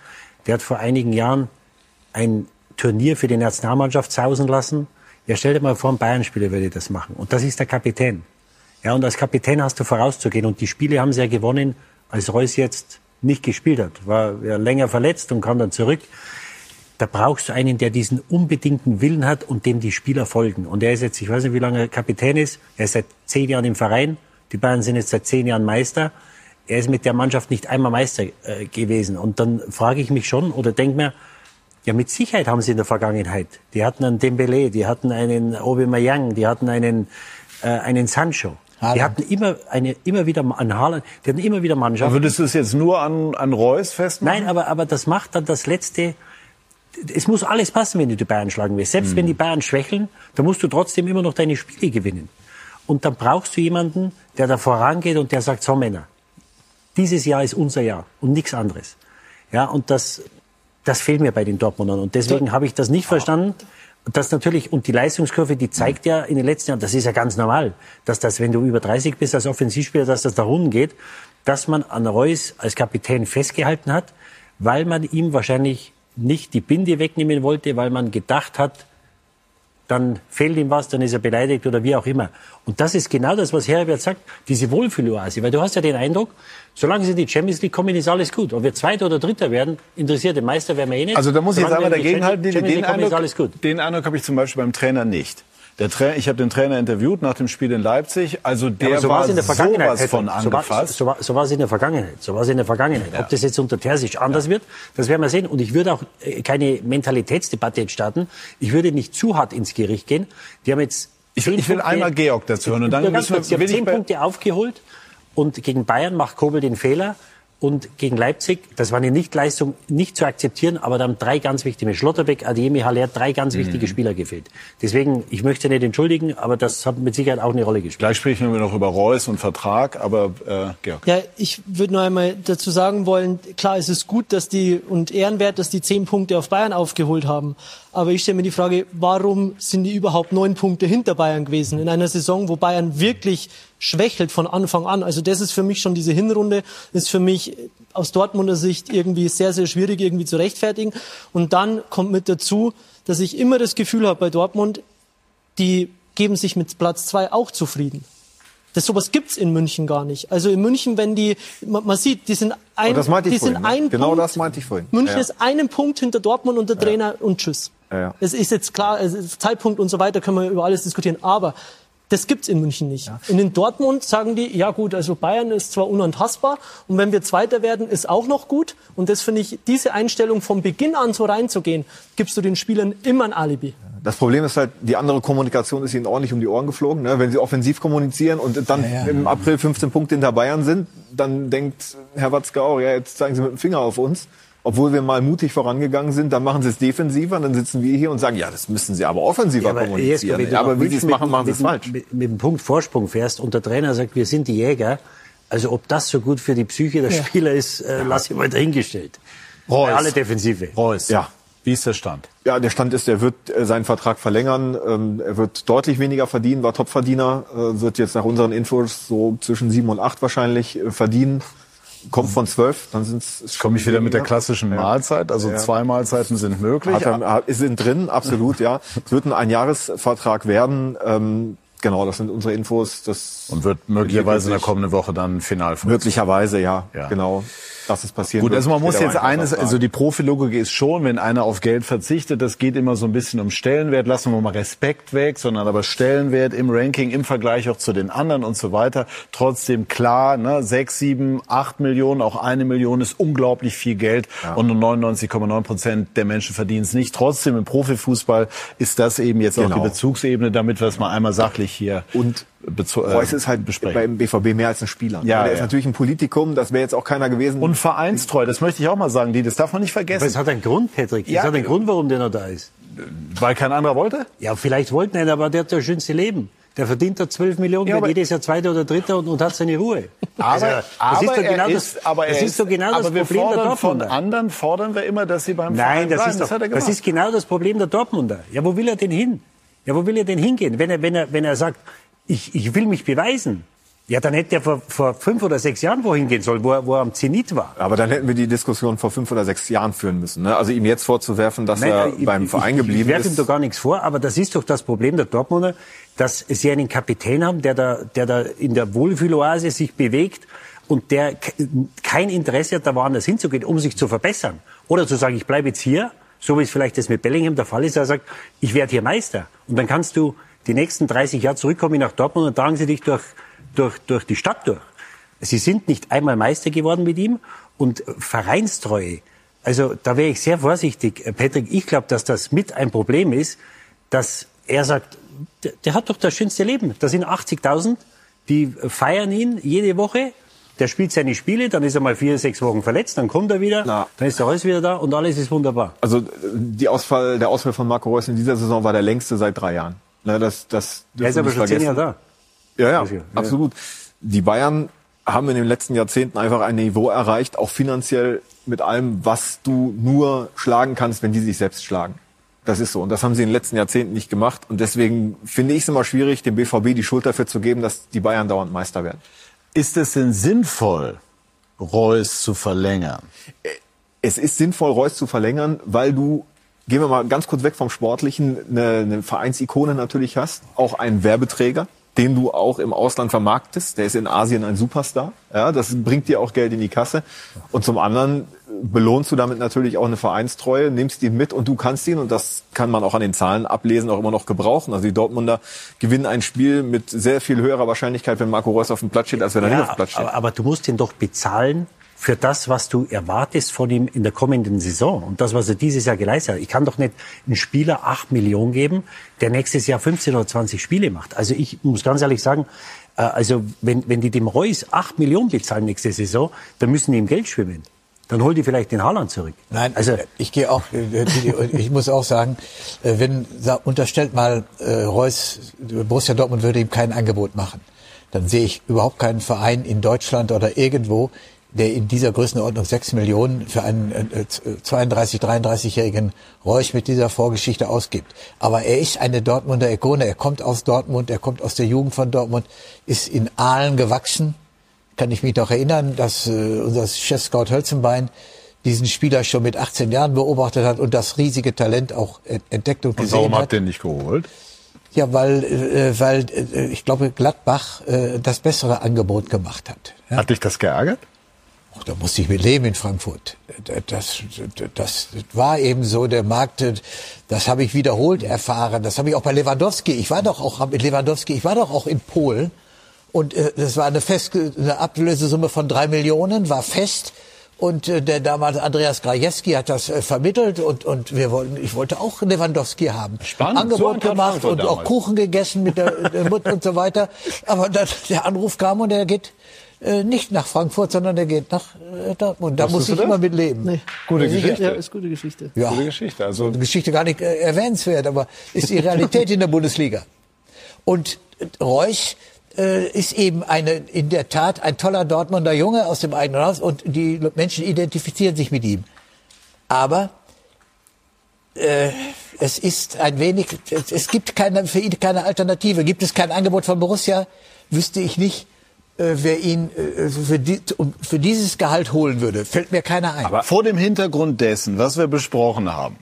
Der hat vor einigen Jahren ein Turnier für die Nationalmannschaft sausen lassen. Ja, stell dir mal vor, ein Bayern-Spieler würde das machen. Und das ist der Kapitän. Ja, und als Kapitän hast du vorauszugehen. Und die Spiele haben sie ja gewonnen, als Reus jetzt nicht gespielt hat. War ja länger verletzt und kam dann zurück. Da brauchst du einen, der diesen unbedingten Willen hat und dem die Spieler folgen. Und er ist jetzt, ich weiß nicht, wie lange er Kapitän ist. Er ist seit zehn Jahren im Verein. Die Bayern sind jetzt seit zehn Jahren Meister. Er ist mit der Mannschaft nicht einmal Meister äh, gewesen. Und dann frage ich mich schon oder denke mir, ja, mit Sicherheit haben sie in der Vergangenheit. Die hatten einen Dembele, die hatten einen Aubameyang, die hatten einen, äh, einen Sancho. Die Haaland. hatten immer eine, immer wieder an Haaland, die hatten immer wieder Mannschaften. Würdest du es jetzt nur an, an Reus festmachen? Nein, aber, aber das macht dann das letzte. Es muss alles passen, wenn du die Bayern schlagen willst. Selbst wenn die Bayern schwächeln, dann musst du trotzdem immer noch deine Spiele gewinnen. Und dann brauchst du jemanden, der da vorangeht und der sagt, so Männer, dieses Jahr ist unser Jahr und nichts anderes. Ja, und das, das fehlt mir bei den Dortmundern. Und deswegen habe ich das nicht verstanden. Das natürlich, und die Leistungskurve, die zeigt ja in den letzten Jahren, das ist ja ganz normal, dass das, wenn du über 30 bist als Offensivspieler, dass das da runden geht, dass man an Reus als Kapitän festgehalten hat, weil man ihm wahrscheinlich nicht die Binde wegnehmen wollte, weil man gedacht hat, dann fehlt ihm was, dann ist er beleidigt oder wie auch immer. Und das ist genau das, was Herbert sagt, diese Wohlfühloase. Weil du hast ja den Eindruck, solange sie in die Champions League kommen, ist alles gut. Ob wir Zweiter oder Dritter werden, interessiert den Meister werden wir eh nicht. Also da muss ich jetzt Solange einmal wir in die dagegen halten, den, den kommen, Eindruck, den Eindruck habe ich zum Beispiel beim Trainer nicht. Der Trainer, ich habe den Trainer interviewt nach dem Spiel in Leipzig. Also Ja, der aber so war in der Vergangenheit. sowas von Hedwig. so war, angefasst. so, war, so war es in der Vergangenheit. So war es in der Vergangenheit. Ob das jetzt unter Terzic anders wird, das werden wir sehen. Und ich würde auch äh, keine Mentalitätsdebatte jetzt starten. Ich würde nicht zu hart ins Gericht gehen. Die haben jetzt Ich ich will Punkte- einmal Georg dazu hören und dann müssen wir- kurz, die haben zehn Punkte aufgeholt und gegen Bayern macht Kobel den Fehler. Und gegen Leipzig, das war eine Nichtleistung, nicht zu akzeptieren, aber da haben drei ganz wichtige, Schlotterbeck, Adiemi, Haller, drei ganz wichtige Spieler gefehlt. Deswegen, ich möchte nicht entschuldigen, aber das hat mit Sicherheit auch eine Rolle gespielt. Gleich sprechen wir noch über Reus und Vertrag, aber äh, Georg. Ja, ich würde noch einmal dazu sagen wollen, klar, es ist gut, dass die und ehrenwert, dass die zehn Punkte auf Bayern aufgeholt haben. Aber ich stelle mir die Frage, warum sind die überhaupt neun Punkte hinter Bayern gewesen in einer Saison, wo Bayern wirklich schwächelt von Anfang an. Also das ist für mich schon diese Hinrunde, ist für mich aus Dortmunder Sicht irgendwie sehr, sehr schwierig irgendwie zu rechtfertigen. Und dann kommt mit dazu, dass ich immer das Gefühl habe bei Dortmund, die geben sich mit Platz zwei auch zufrieden. Das sowas gibt's in München gar nicht. Also in München, wenn die, man, man sieht, die sind ein, die sind vorhin. Ne? ein Genau Punkt, das meinte ich vorhin. München Ja. ist einen Punkt hinter Dortmund und der Trainer und tschüss. Ja, ja. Es ist jetzt klar, Zeitpunkt und so weiter, können wir über alles diskutieren. Aber das gibt's in München nicht. Und in Dortmund sagen die, ja gut, also Bayern ist zwar unantastbar und wenn wir Zweiter werden, ist auch noch gut. Und das finde ich, diese Einstellung vom Beginn an so reinzugehen, gibst du den Spielern immer ein Alibi. Das Problem ist halt, die andere Kommunikation ist ihnen ordentlich um die Ohren geflogen. Ne? Wenn sie offensiv kommunizieren und dann Ja, ja. im April 15 Punkte hinter Bayern sind, dann denkt Herr Watzke auch, ja, jetzt zeigen sie mit dem Finger auf uns. Obwohl wir mal mutig vorangegangen sind, dann machen sie es defensiver, dann sitzen wir hier und sagen, ja, das müssen sie aber offensiver aber, jetzt, kommunizieren. Ja, aber wie sie es machen, machen sie es falsch. Mit, mit dem Punkt Vorsprung fährst und der Trainer sagt, wir sind die Jäger. Also ob das so gut für die Psyche der Ja. Spieler ist, äh, lass ich mal dahingestellt. Reus. Alle Defensive. Reus. Ja. Wie ist der Stand? Ja, der Stand ist, er wird äh, seinen Vertrag verlängern. Ähm, er wird deutlich weniger verdienen, war Topverdiener, äh, wird jetzt nach unseren Infos so zwischen sieben und acht wahrscheinlich äh, verdienen. Kommt von zwölf, dann sind es. Komme ich wieder mit der klassischen Mahlzeit, also Ja. zwei Mahlzeiten sind möglich. Hat er, sind drin, absolut, ja. Es wird ein Einjahresvertrag werden. Ähm, genau, das sind unsere Infos. Das Und wird möglicherweise in der kommenden Woche dann final Möglicherweise, ja, Ja. genau. Dass es passieren Gut, wird, also man muss jetzt eines, als also die Profilogik ist schon, wenn einer auf Geld verzichtet, das geht immer so ein bisschen um Stellenwert, lassen wir mal Respekt weg, sondern aber Stellenwert im Ranking, im Vergleich auch zu den anderen und so weiter. Trotzdem klar, ne, sechs, sieben, acht Millionen, auch eine Million ist unglaublich viel Geld und nur 99,9 Prozent der Menschen verdienen es nicht. Trotzdem im Profifußball ist das eben jetzt auch Genau. die Bezugsebene, damit wir es mal einmal sachlich hier und Reus ist halt besprechen. beim BVB mehr als ein Spieler. Ja, der ist ja. natürlich ein Politikum, das wäre jetzt auch keiner gewesen. Und vereinstreu, das möchte ich auch mal sagen, die, das darf man nicht vergessen. Aber es hat einen Grund, Patrick. Es Ja. hat einen Grund, warum der noch da ist. Weil kein anderer wollte? Ja, vielleicht wollten ihn, aber der hat das schönste Leben. Der verdient da 12 Millionen, Ja, jedes Jahr Zweiter oder Dritter und, und hat seine Ruhe. Aber, Also, das ist doch genau er das, ist, aber das er ist doch genau das Problem der fordern von Dortmunder. anderen fordern wir immer, dass sie beim Nein, Verein das bleiben. ist, doch, hat er das gemacht. ist genau das Problem der Dortmunder. Ja, wo will er denn hin? Ja, wo will er denn hingehen? Wenn er, wenn er, wenn er sagt, ich, ich will mich beweisen, ja, dann hätte er vor, vor fünf oder sechs Jahren wohin gehen sollen, wo er, wo er am Zenit war. Aber dann hätten wir die Diskussion vor fünf oder sechs Jahren führen müssen. Ne? Also ihm jetzt vorzuwerfen, dass er ich- beim ich- Verein ich, geblieben Ich werfe ihm ist. doch gar nichts vor, aber das ist doch das Problem der Dortmunder, dass sie einen Kapitän haben, der da, der da in der Wohlfühloase sich bewegt und der ke- kein Interesse hat, da woanders hinzugehen, um sich zu verbessern. Oder zu sagen, ich bleibe jetzt hier, so wie es vielleicht das mit Bellingham der Fall ist, er sagt, ich werde hier Meister. Und dann kannst du die nächsten 30 Jahre zurückkommen nach Dortmund und tragen sie dich durch, durch, durch die Stadt durch. Sie sind nicht einmal Meister geworden mit ihm und Vereinstreue. Also da wäre ich sehr vorsichtig. Patrick, ich glaube, dass das mit ein Problem ist, dass er sagt, der, der hat doch das schönste Leben. Da sind 80.000, die feiern ihn jede Woche. Der spielt seine Spiele, dann ist er mal vier, sechs Wochen verletzt, dann kommt er wieder, dann ist der Reus wieder da und alles ist wunderbar. Also äh, die Ausfall, der Ausfall von Marco Reus in dieser Saison war der längste seit drei Jahren. Ne, das, das Er ist aber schon zehn. Jahre Ja, ja, Also, ja. absolut. Die Bayern haben in den letzten Jahrzehnten einfach ein Niveau erreicht, auch finanziell mit allem, was du nur schlagen kannst, wenn die sich selbst schlagen. Das ist so. Und das haben sie in den letzten Jahrzehnten nicht gemacht. Und deswegen finde ich es immer schwierig, dem BVB die Schuld dafür zu geben, dass die Bayern dauernd Meister werden. Ist es denn sinnvoll, Reus zu verlängern? Es ist sinnvoll, Reus zu verlängern, weil du, gehen wir mal ganz kurz weg vom Sportlichen, eine, eine Vereinsikone natürlich hast, auch einen Werbeträger, den du auch im Ausland vermarktest. Der ist in Asien ein Superstar. Ja, das bringt dir auch Geld in die Kasse. Und zum anderen belohnst du damit natürlich auch eine Vereinstreue, nimmst ihn mit und du kannst ihn, und das kann man auch an den Zahlen ablesen, auch immer noch gebrauchen. Also die Dortmunder gewinnen ein Spiel mit sehr viel höherer Wahrscheinlichkeit, wenn Marco Reus auf dem Platz steht, als wenn er nicht auf dem Platz steht. aber, aber du musst ihn doch bezahlen für das, was du erwartest von ihm in der kommenden Saison und das, was er dieses Jahr geleistet hat. Ich kann doch nicht einem Spieler 8 Millionen geben, der nächstes Jahr 15 oder 20 Spiele macht. Also ich muss ganz ehrlich sagen, äh, also wenn, wenn die dem Reus 8 Millionen bezahlen nächste Saison, dann müssen die ihm Geld schwimmen. Dann hol die vielleicht den Haaland zurück. Nein, also ich gehe auch, äh, ich muss auch sagen, äh, wenn unterstellt mal äh, Reus, Borussia Dortmund würde ihm kein Angebot machen, dann sehe ich überhaupt keinen Verein in Deutschland oder irgendwo, der in dieser Größenordnung 6 Millionen für einen äh, 32, 33-jährigen Reus mit dieser Vorgeschichte ausgibt. Aber er ist eine Dortmunder Ikone. Er kommt aus Dortmund, er kommt aus der Jugend von Dortmund, ist in Aalen gewachsen, kann ich mich noch erinnern, dass äh, unser Chef-Scout Hölzenbein diesen Spieler schon mit 18 Jahren beobachtet hat und das riesige Talent auch ent- entdeckt und Und gesehen warum hat. habt ihr ihn nicht geholt? Ja, weil, äh, weil äh, ich glaube, Gladbach äh, das bessere Angebot gemacht hat. Ja? Hat dich das geärgert? Och, da musste ich mit leben in Frankfurt. Das, das war eben so, der Markt, das habe ich wiederholt erfahren. Das habe ich auch bei Lewandowski. Ich war doch auch mit Lewandowski, ich war doch auch in Polen. Und äh, das war eine, fest, eine Ablösesumme von drei Millionen, war fest. Und äh, der damals Andreas Grajewski hat das äh, vermittelt und, und wir wollten, ich wollte auch Lewandowski haben. Spannend, so Angebot Eintracht gemacht und auch damals. Kuchen gegessen mit der, der Mutter und so weiter. Aber dann, der Anruf kam und er geht äh, nicht nach Frankfurt, sondern er geht nach äh, Dortmund. Da muss ich das? immer mit leben. Nee. Gute. Geschichte. Ja, ist gute Geschichte. Ja. Gute Geschichte. Also Geschichte gar nicht äh, erwähnenswert, aber ist die Realität in der Bundesliga. Und Reus äh, ist eben eine, in der Tat ein toller Dortmunder Junge aus dem eigenen Haus und die Menschen identifizieren sich mit ihm. Aber äh, es ist ein wenig, es, es gibt keine, für ihn keine Alternative. Gibt es kein Angebot von Borussia, wüsste ich nicht, wer ihn äh, für, die, für dieses Gehalt holen würde. Fällt mir keiner ein. Aber vor dem Hintergrund dessen, was wir besprochen haben,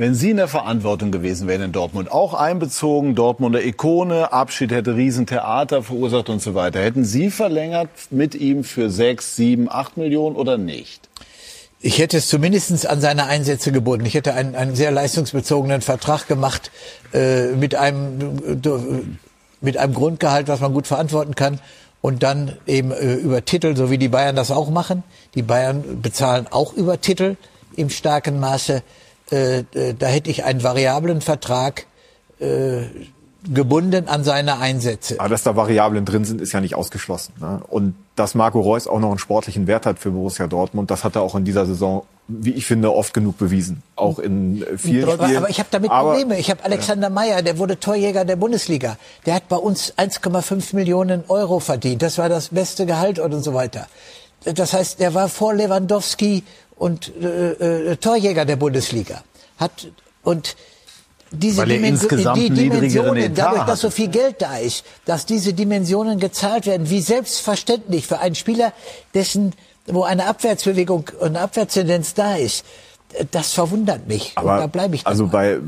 wenn Sie in der Verantwortung gewesen wären in Dortmund, auch einbezogen, Dortmunder Ikone, Abschied hätte Riesentheater verursacht und so weiter, hätten Sie verlängert mit ihm für sechs, sieben, acht Millionen oder nicht? Ich hätte es zumindest an seine Einsätze gebunden. Ich hätte einen, einen sehr leistungsbezogenen Vertrag gemacht äh, mit einem äh, mit einem Grundgehalt, was man gut verantworten kann. Und dann eben äh, über Titel, so wie die Bayern das auch machen. Die Bayern bezahlen auch über Titel im starken Maße. Äh, äh, da hätte ich einen variablen Vertrag äh, gebunden an seine Einsätze. Aber dass da Variablen drin sind, ist ja nicht ausgeschlossen. Ne? Und dass Marco Reus auch noch einen sportlichen Wert hat für Borussia Dortmund, das hat er auch in dieser Saison, wie ich finde, oft genug bewiesen. Auch in äh, vielen Aber, Spielen. aber ich habe damit Aber- Probleme. Ich habe Alexander Meyer, der wurde Torjäger der Bundesliga. Der hat bei uns 1,5 Millionen Euro verdient. Das war das beste Gehalt und so weiter. Das heißt, der war vor Lewandowski und äh, äh, Torjäger der Bundesliga. Hat und diese Weil Dimension- insgesamt die Dimensionen, Etat dadurch, dass so viel Geld da ist, dass diese Dimensionen gezahlt werden, wie selbstverständlich für einen Spieler, dessen, wo eine Abwärtsbewegung und eine Abwärtstendenz da ist, das verwundert mich. und da bleibe ich also bei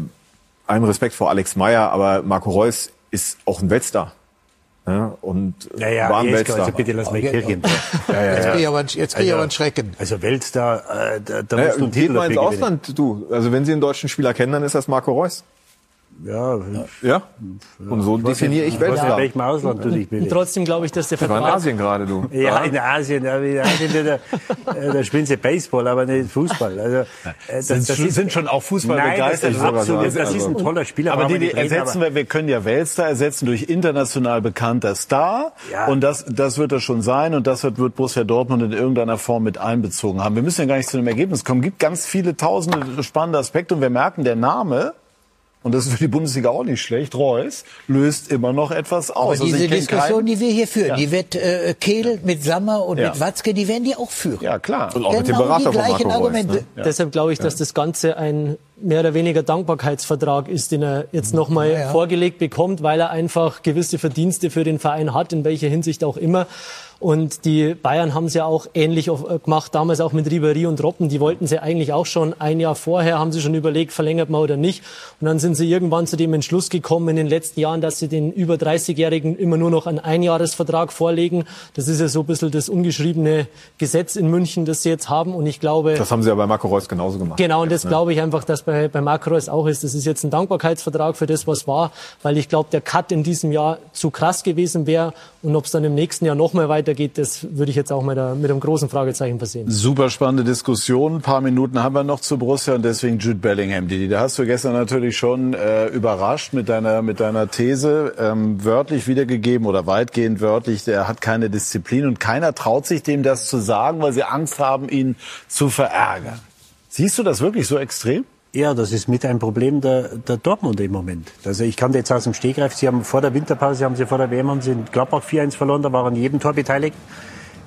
allem Respekt vor Alex Meyer, aber Marco Reus ist auch ein Weltstar. Ja, und Ja, ja, war ein Weltstar. also bitte lass mich Kirchen. Ja, ja, Jetzt ja. kriege ich aber, einen- jetzt ich aber einen Schrecken. Also Weltstar, äh, da, da Naja, musst du einen Titel mal ins. Ausland, du. Also wenn Sie einen deutschen Spieler kennen, dann ist das Marco Reus. Ja, Ja. Und so definiere ich Ich nicht, in welchem Ausland du dich bewegst. trotzdem glaube ich, dass der Das war in Vertrag Asien gerade, du. Ja, in Asien, ja, in Asien da, da, spielen sie Baseball, aber nicht Fußball. Also, äh, das, Sind, das schon, ist, sind schon auch Fußball Nein, begeistert. das ist absolut, das ist ein toller Spieler. Aber die, wir die reden, ersetzen aber- wir, wir können ja Weltstar ersetzen durch international bekannter Star. Ja. Und das, das wird das schon sein. Und das wird, wird Borussia Dortmund in irgendeiner Form mit einbezogen haben. Wir müssen ja gar nicht zu einem Ergebnis kommen. Es gibt ganz viele tausende spannende Aspekte. Und wir merken, der Name, und das ist für die Bundesliga auch nicht schlecht, Reus, löst immer noch etwas aus. Aber Also diese kenn Diskussion, keinen- die wir hier führen, Ja. die wird äh, Kehl mit Sammer und Ja. mit Watzke, die werden die auch führen. Ja, klar. Und auch mit dem Genau Berater die von gleichen Reus. Argumente. Ne? Deshalb glaube ich, dass das Ganze ein mehr oder weniger Dankbarkeitsvertrag ist, den er jetzt nochmal Ja, ja. vorgelegt bekommt, weil er einfach gewisse Verdienste für den Verein hat, in welcher Hinsicht auch immer. Und die Bayern haben es ja auch ähnlich äh, gemacht, damals auch mit Ribéry und Robben. Die wollten sie eigentlich auch schon ein Jahr vorher, haben sie schon überlegt, verlängert man oder nicht. Und dann sind sie irgendwann zu dem Entschluss gekommen in den letzten Jahren, dass sie den über 30-Jährigen immer nur noch einen Einjahresvertrag vorlegen. Das ist ja so ein bisschen das ungeschriebene Gesetz in München, das sie jetzt haben. Und ich glaube, Das haben sie ja bei Marco Reus genauso gemacht. Genau, und das glaube ich einfach, dass bei, bei Marco Reus auch ist. Das ist jetzt ein Dankbarkeitsvertrag für das, was war, weil ich glaube, der Cut in diesem Jahr zu krass gewesen wäre. Und ob es dann im nächsten Jahr noch mal weitergeht, das würde ich jetzt auch mit, der, mit einem großen Fragezeichen versehen. Super spannende Diskussion. Ein paar Minuten haben wir noch zu Borussia und deswegen Jude Bellingham. Didi, da hast du gestern natürlich schon äh, überrascht mit deiner, mit deiner These, ähm, wörtlich wiedergegeben oder weitgehend wörtlich, der hat keine Disziplin und keiner traut sich dem das zu sagen, weil sie Angst haben, ihn zu verärgern. Siehst du das wirklich so extrem? Ja, das ist mit ein Problem der, der Dortmund im Moment. Also ich kann jetzt aus dem Stegreif, Sie haben vor der Winterpause, haben Sie vor der WM, haben Sie in Gladbach 4-1 verloren, da waren an jedem Tor beteiligt.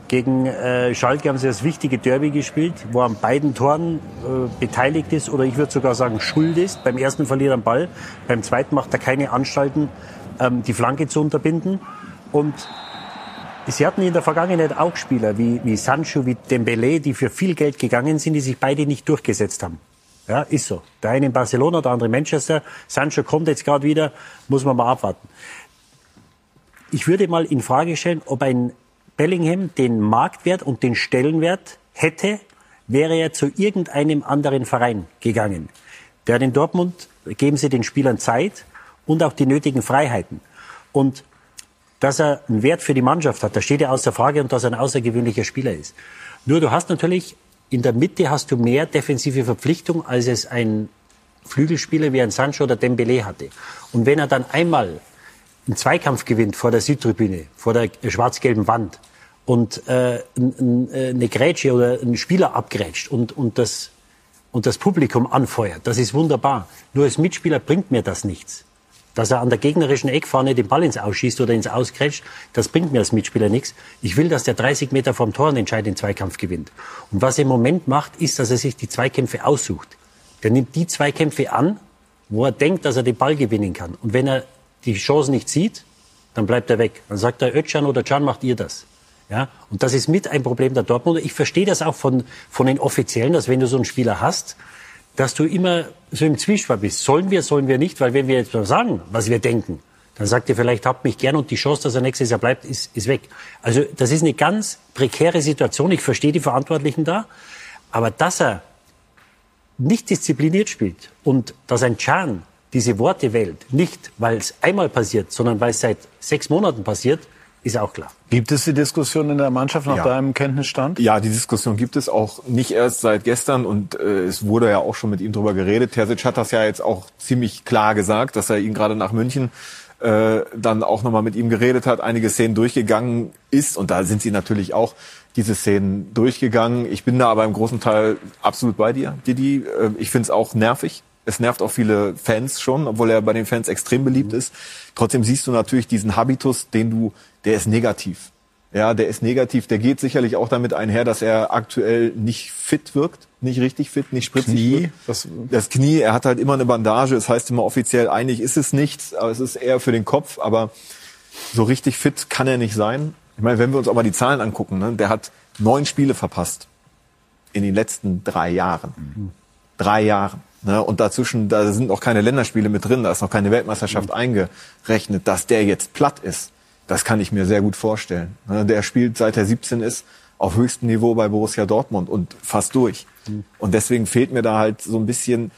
Gegen äh, Schalke haben Sie das wichtige Derby gespielt, wo an beiden Toren äh, beteiligt ist oder ich würde sogar sagen schuld ist. Beim ersten verliert er den Ball, beim zweiten macht er keine Anstalten, ähm, die Flanke zu unterbinden. Und Sie hatten in der Vergangenheit auch Spieler wie, wie Sancho, wie Dembele, die für viel Geld gegangen sind, die sich beide nicht durchgesetzt haben. Ja, ist so. Der eine in Barcelona, der andere in Manchester. Sancho kommt jetzt gerade wieder, muss man mal abwarten. Ich würde mal in Frage stellen, ob ein Bellingham den Marktwert und den Stellenwert hätte, wäre er zu irgendeinem anderen Verein gegangen. Der in Dortmund geben sie den Spielern Zeit und auch die nötigen Freiheiten. Und dass er einen Wert für die Mannschaft hat, das steht ja außer Frage und dass er ein außergewöhnlicher Spieler ist. Nur du hast natürlich, in der Mitte hast du mehr defensive Verpflichtung, als es ein Flügelspieler wie ein Sancho oder Dembele hatte. Und wenn er dann einmal einen Zweikampf gewinnt vor der Südtribüne, vor der schwarz-gelben Wand und äh, äh, eine Grätsche oder einen Spieler abgrätscht und, und, das, und das Publikum anfeuert, das ist wunderbar. Nur als Mitspieler bringt mir das nichts. Dass er an der gegnerischen Eckfahne den Ball ins Ausschießt oder ins Ausgrätscht, das bringt mir als Mitspieler nichts. Ich will, dass der 30 Meter vom Tor einen entscheidenden Zweikampf gewinnt. Und was er im Moment macht, ist, dass er sich die Zweikämpfe aussucht. Der nimmt die Zweikämpfe an, wo er denkt, dass er den Ball gewinnen kann. Und wenn er die Chance nicht sieht, dann bleibt er weg. Dann sagt er, Özcan oder Can, macht ihr das. Ja, und das ist mit ein Problem der Dortmunder. Ich verstehe das auch von, von den Offiziellen, dass wenn du so einen Spieler hast, dass du immer so im Zwiespalt bist. Sollen wir, sollen wir nicht? Weil wenn wir jetzt mal sagen, was wir denken, dann sagt ihr vielleicht, habt mich gern und die Chance, dass er nächstes Jahr bleibt, ist, ist weg. Also das ist eine ganz prekäre Situation. Ich verstehe die Verantwortlichen da. Aber dass er nicht diszipliniert spielt und dass ein Chan diese Worte wählt, nicht weil es einmal passiert, sondern weil es seit sechs Monaten passiert, ist auch klar. Gibt es die Diskussion in der Mannschaft nach Ja. deinem Kenntnisstand? Ja, die Diskussion gibt es auch nicht erst seit gestern und äh, es wurde ja auch schon mit ihm drüber geredet. Terzic hat das ja jetzt auch ziemlich klar gesagt, dass er ihn gerade nach München äh, dann auch nochmal mit ihm geredet hat, einige Szenen durchgegangen ist und da sind sie natürlich auch diese Szenen durchgegangen. Ich bin da aber im großen Teil absolut bei dir, Didi. Äh, ich finde es auch nervig. Es nervt auch viele Fans schon, obwohl er bei den Fans extrem beliebt ist. Trotzdem siehst du natürlich diesen Habitus, den du, der ist negativ. Ja, der ist negativ. Der geht sicherlich auch damit einher, dass er aktuell nicht fit wirkt, nicht richtig fit, nicht spritzig Knie. Das, das Knie, er hat halt immer eine Bandage. Es heißt immer offiziell, eigentlich ist es nichts, aber es ist eher für den Kopf. Aber so richtig fit kann er nicht sein. Ich meine, wenn wir uns aber die Zahlen angucken, ne, der hat neun Spiele verpasst in den letzten drei Jahren. Drei Jahren. Ne? Und dazwischen, da sind noch keine Länderspiele mit drin, da ist noch keine Weltmeisterschaft eingerechnet. Dass der jetzt platt ist, das kann ich mir sehr gut vorstellen. Ne? Der spielt seit er 17 ist auf höchstem Niveau bei Borussia Dortmund und fast durch. Und deswegen fehlt mir da halt so ein bisschen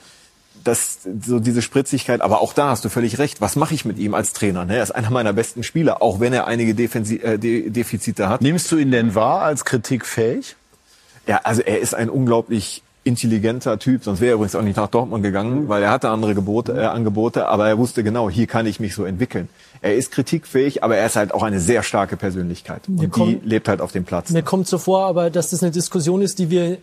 das, so diese Spritzigkeit. Aber auch da hast du völlig recht. Was mache ich mit ihm als Trainer? Ne? Er ist einer meiner besten Spieler, auch wenn er einige Defensi äh, De Defizite hat. Nimmst du ihn denn wahr als kritikfähig? Ja, also er ist ein unglaublich intelligenter Typ, sonst wäre er übrigens auch nicht nach Dortmund gegangen, weil er hatte andere Gebote, äh, Angebote, aber er wusste genau, hier kann ich mich so entwickeln. Er ist kritikfähig, aber er ist halt auch eine sehr starke Persönlichkeit und Wir die lebt halt auf dem Platz. Mir kommt so vor, aber dass das eine Diskussion ist, die wir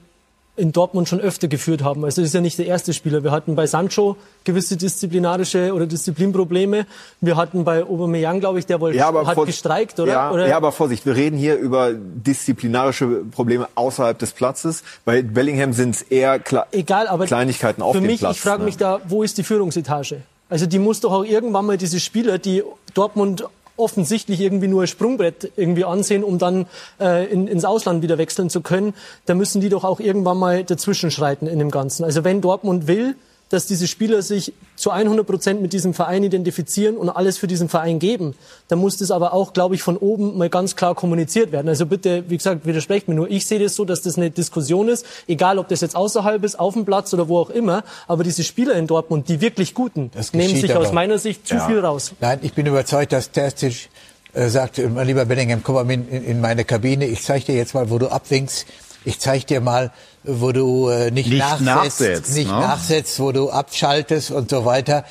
in Dortmund schon öfter geführt haben. Also das ist ja nicht der erste Spieler. Wir hatten bei Sancho gewisse disziplinarische oder Disziplinprobleme. Wir hatten bei Aubameyang, glaube ich, der wohl hat vor- gestreikt, oder? Ja, oder? ja, aber Vorsicht, wir reden hier über disziplinarische Probleme außerhalb des Platzes. Bei Bellingham sind es eher Kle Egal, aber Kleinigkeiten auf Für dem mich, Platz. ich frage ne? mich da, wo ist die Führungsetage? Also die muss doch auch irgendwann mal diese Spieler, die Dortmund offensichtlich irgendwie nur ein Sprungbrett irgendwie ansehen, um dann äh, in, ins Ausland wieder wechseln zu können, da müssen die doch auch irgendwann mal dazwischen schreiten in dem Ganzen. Also wenn Dortmund will, dass diese Spieler sich zu 100 Prozent mit diesem Verein identifizieren und alles für diesen Verein geben, dann muss das aber auch, glaube ich, von oben mal ganz klar kommuniziert werden. Also bitte, wie gesagt, widersprecht mir nur. Ich sehe das so, dass das eine Diskussion ist, egal ob das jetzt außerhalb ist, auf dem Platz oder wo auch immer. Aber diese Spieler in Dortmund, die wirklich Guten, nehmen sich aus meiner Sicht zu Ja. viel raus. Nein, ich bin überzeugt, dass Terzic äh, sagt, äh, mein lieber Bellingham, komm mal in, in meine Kabine, ich zeige dir jetzt mal, wo du abwinkst. Ich zeige dir mal, wo du äh, nicht, Nicht nachsetzt, nachsetzt, nicht ne? nachsetzt, wo du abschaltest und so weiter.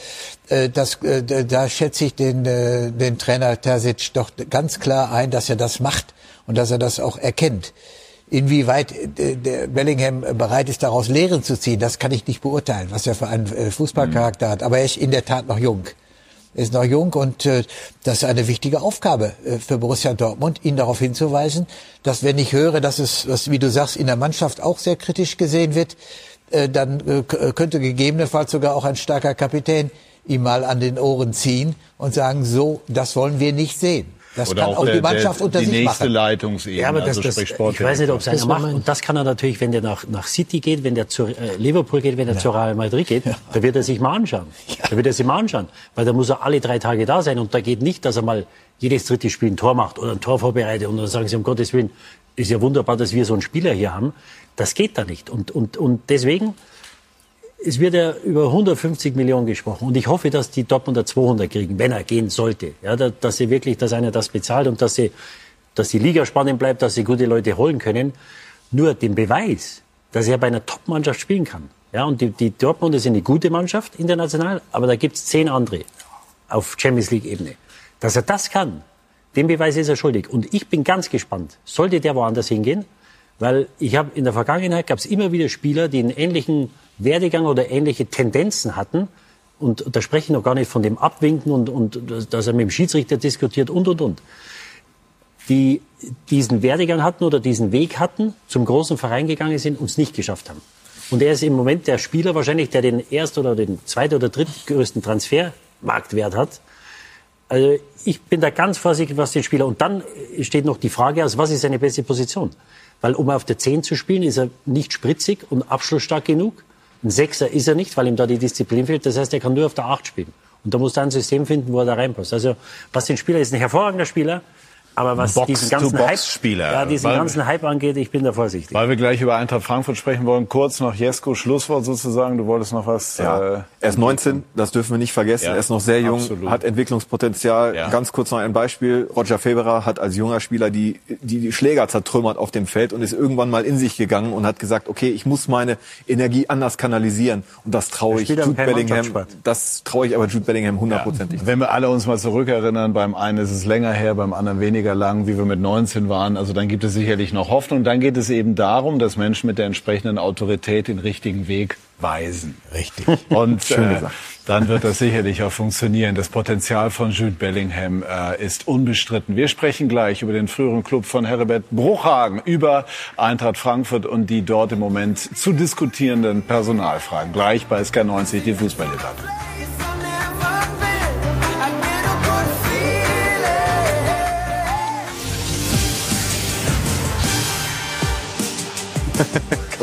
Äh, das, äh, da- schätze ich den, äh, den Trainer Terzic doch ganz klar ein, dass er das macht und dass er das auch erkennt. Inwieweit äh, der Bellingham bereit ist, daraus Lehren zu ziehen, das kann ich nicht beurteilen, was er für einen äh, Fußballcharakter hat. Aber er ist in der Tat noch jung. Er ist noch jung und äh, das ist eine wichtige Aufgabe äh, für Borussia Dortmund, ihn darauf hinzuweisen, dass wenn ich höre, dass es, was, wie du sagst, in der Mannschaft auch sehr kritisch gesehen wird, äh, dann äh, äh, könnte gegebenenfalls sogar auch ein starker Kapitän ihm mal an den Ohren ziehen und sagen, so, das wollen wir nicht sehen. Das Oder kann auch, der- die Mannschaft der, unter die sich nächste machen. Leitungsebene, Ja, aber das, also das, sprich ich weiß nicht, ob es einer macht. Und das kann er natürlich, wenn der nach, nach City geht, wenn der zu äh, Liverpool geht, wenn der zu Real Madrid geht, da wird er sich mal anschauen. Da wird er sich mal anschauen. Weil da muss er alle drei Tage da sein. Und da geht nicht, dass er mal jedes dritte Spiel ein Tor macht oder ein Tor vorbereitet. Und dann sagen sie, um Gottes Willen, ist ja wunderbar, dass wir so einen Spieler hier haben. Das geht da nicht. Und, und, und deswegen, es wird ja über 150 Millionen gesprochen. Und ich hoffe, dass die Dortmunder 200 kriegen, wenn er gehen sollte. Ja, da- dass sie wirklich, dass einer das bezahlt und dass sie, dass die Liga spannend bleibt, dass sie gute Leute holen können. Nur den Beweis, dass er bei einer Top-Mannschaft spielen kann. Ja, und die, die Dortmunder sind eine gute Mannschaft international, aber da gibt's zehn andere auf Champions League-Ebene. Dass er das kann, den Beweis ist er schuldig. Und ich bin ganz gespannt, sollte der woanders hingehen, weil ich habe in der Vergangenheit gab es immer wieder Spieler, die einen ähnlichen Werdegang oder ähnliche Tendenzen hatten. Und da spreche ich noch gar nicht von dem Abwinken und, und dass er mit dem Schiedsrichter diskutiert und, und, und. Die diesen Werdegang hatten oder diesen Weg hatten, zum großen Verein gegangen sind und es nicht geschafft haben. Und er ist im Moment der Spieler wahrscheinlich, der den ersten oder den zweiten oder drittgrößten Transfermarktwert hat. Also ich bin da ganz vorsichtig, was den Spieler. Und dann steht noch die Frage aus, was ist seine beste Position? Weil um auf der 10 zu spielen, ist er nicht spritzig und abschlussstark genug. Ein Sechser ist er nicht, weil ihm da die Disziplin fehlt. Das heißt, er kann nur auf der 8 spielen. Und da muss er ein System finden, wo er da reinpasst. Also was den Spieler ist, ein hervorragender Spieler. Aber was Box diesen ganzen Hype, ja, diesen Weil- ganzen Hype angeht, ich bin da vorsichtig. Weil wir gleich über Eintracht Frankfurt sprechen wollen, kurz noch Jesko, Schlusswort sozusagen. Du wolltest noch was. Ja. Äh, er ist 19, das dürfen wir nicht vergessen. Ja, er ist noch sehr jung, absolut. hat Entwicklungspotenzial. Ja. Ganz kurz noch ein Beispiel. Roger Federer hat als junger Spieler die, die, die Schläger zertrümmert auf dem Feld und ist irgendwann mal in sich gegangen und hat gesagt, okay, ich muss meine Energie anders kanalisieren. Und das traue ich Jude Bellingham. Das traue ich aber Jude Bellingham hundertprozentig. Wenn wir alle uns mal zurückerinnern, beim einen ist es länger her, beim anderen weniger lang, wie wir mit 19 waren. Also dann gibt es sicherlich noch Hoffnung. Dann geht es eben darum, dass Menschen mit der entsprechenden Autorität den richtigen Weg weisen. Richtig. Und Schön äh, dann wird das sicherlich auch funktionieren. Das Potenzial von Jude Bellingham äh, ist unbestritten. Wir sprechen gleich über den früheren Club von Herbert Bruchhagen, über Eintracht Frankfurt und die dort im Moment zu diskutierenden Personalfragen. Gleich bei SK90 die Fußballdebatte.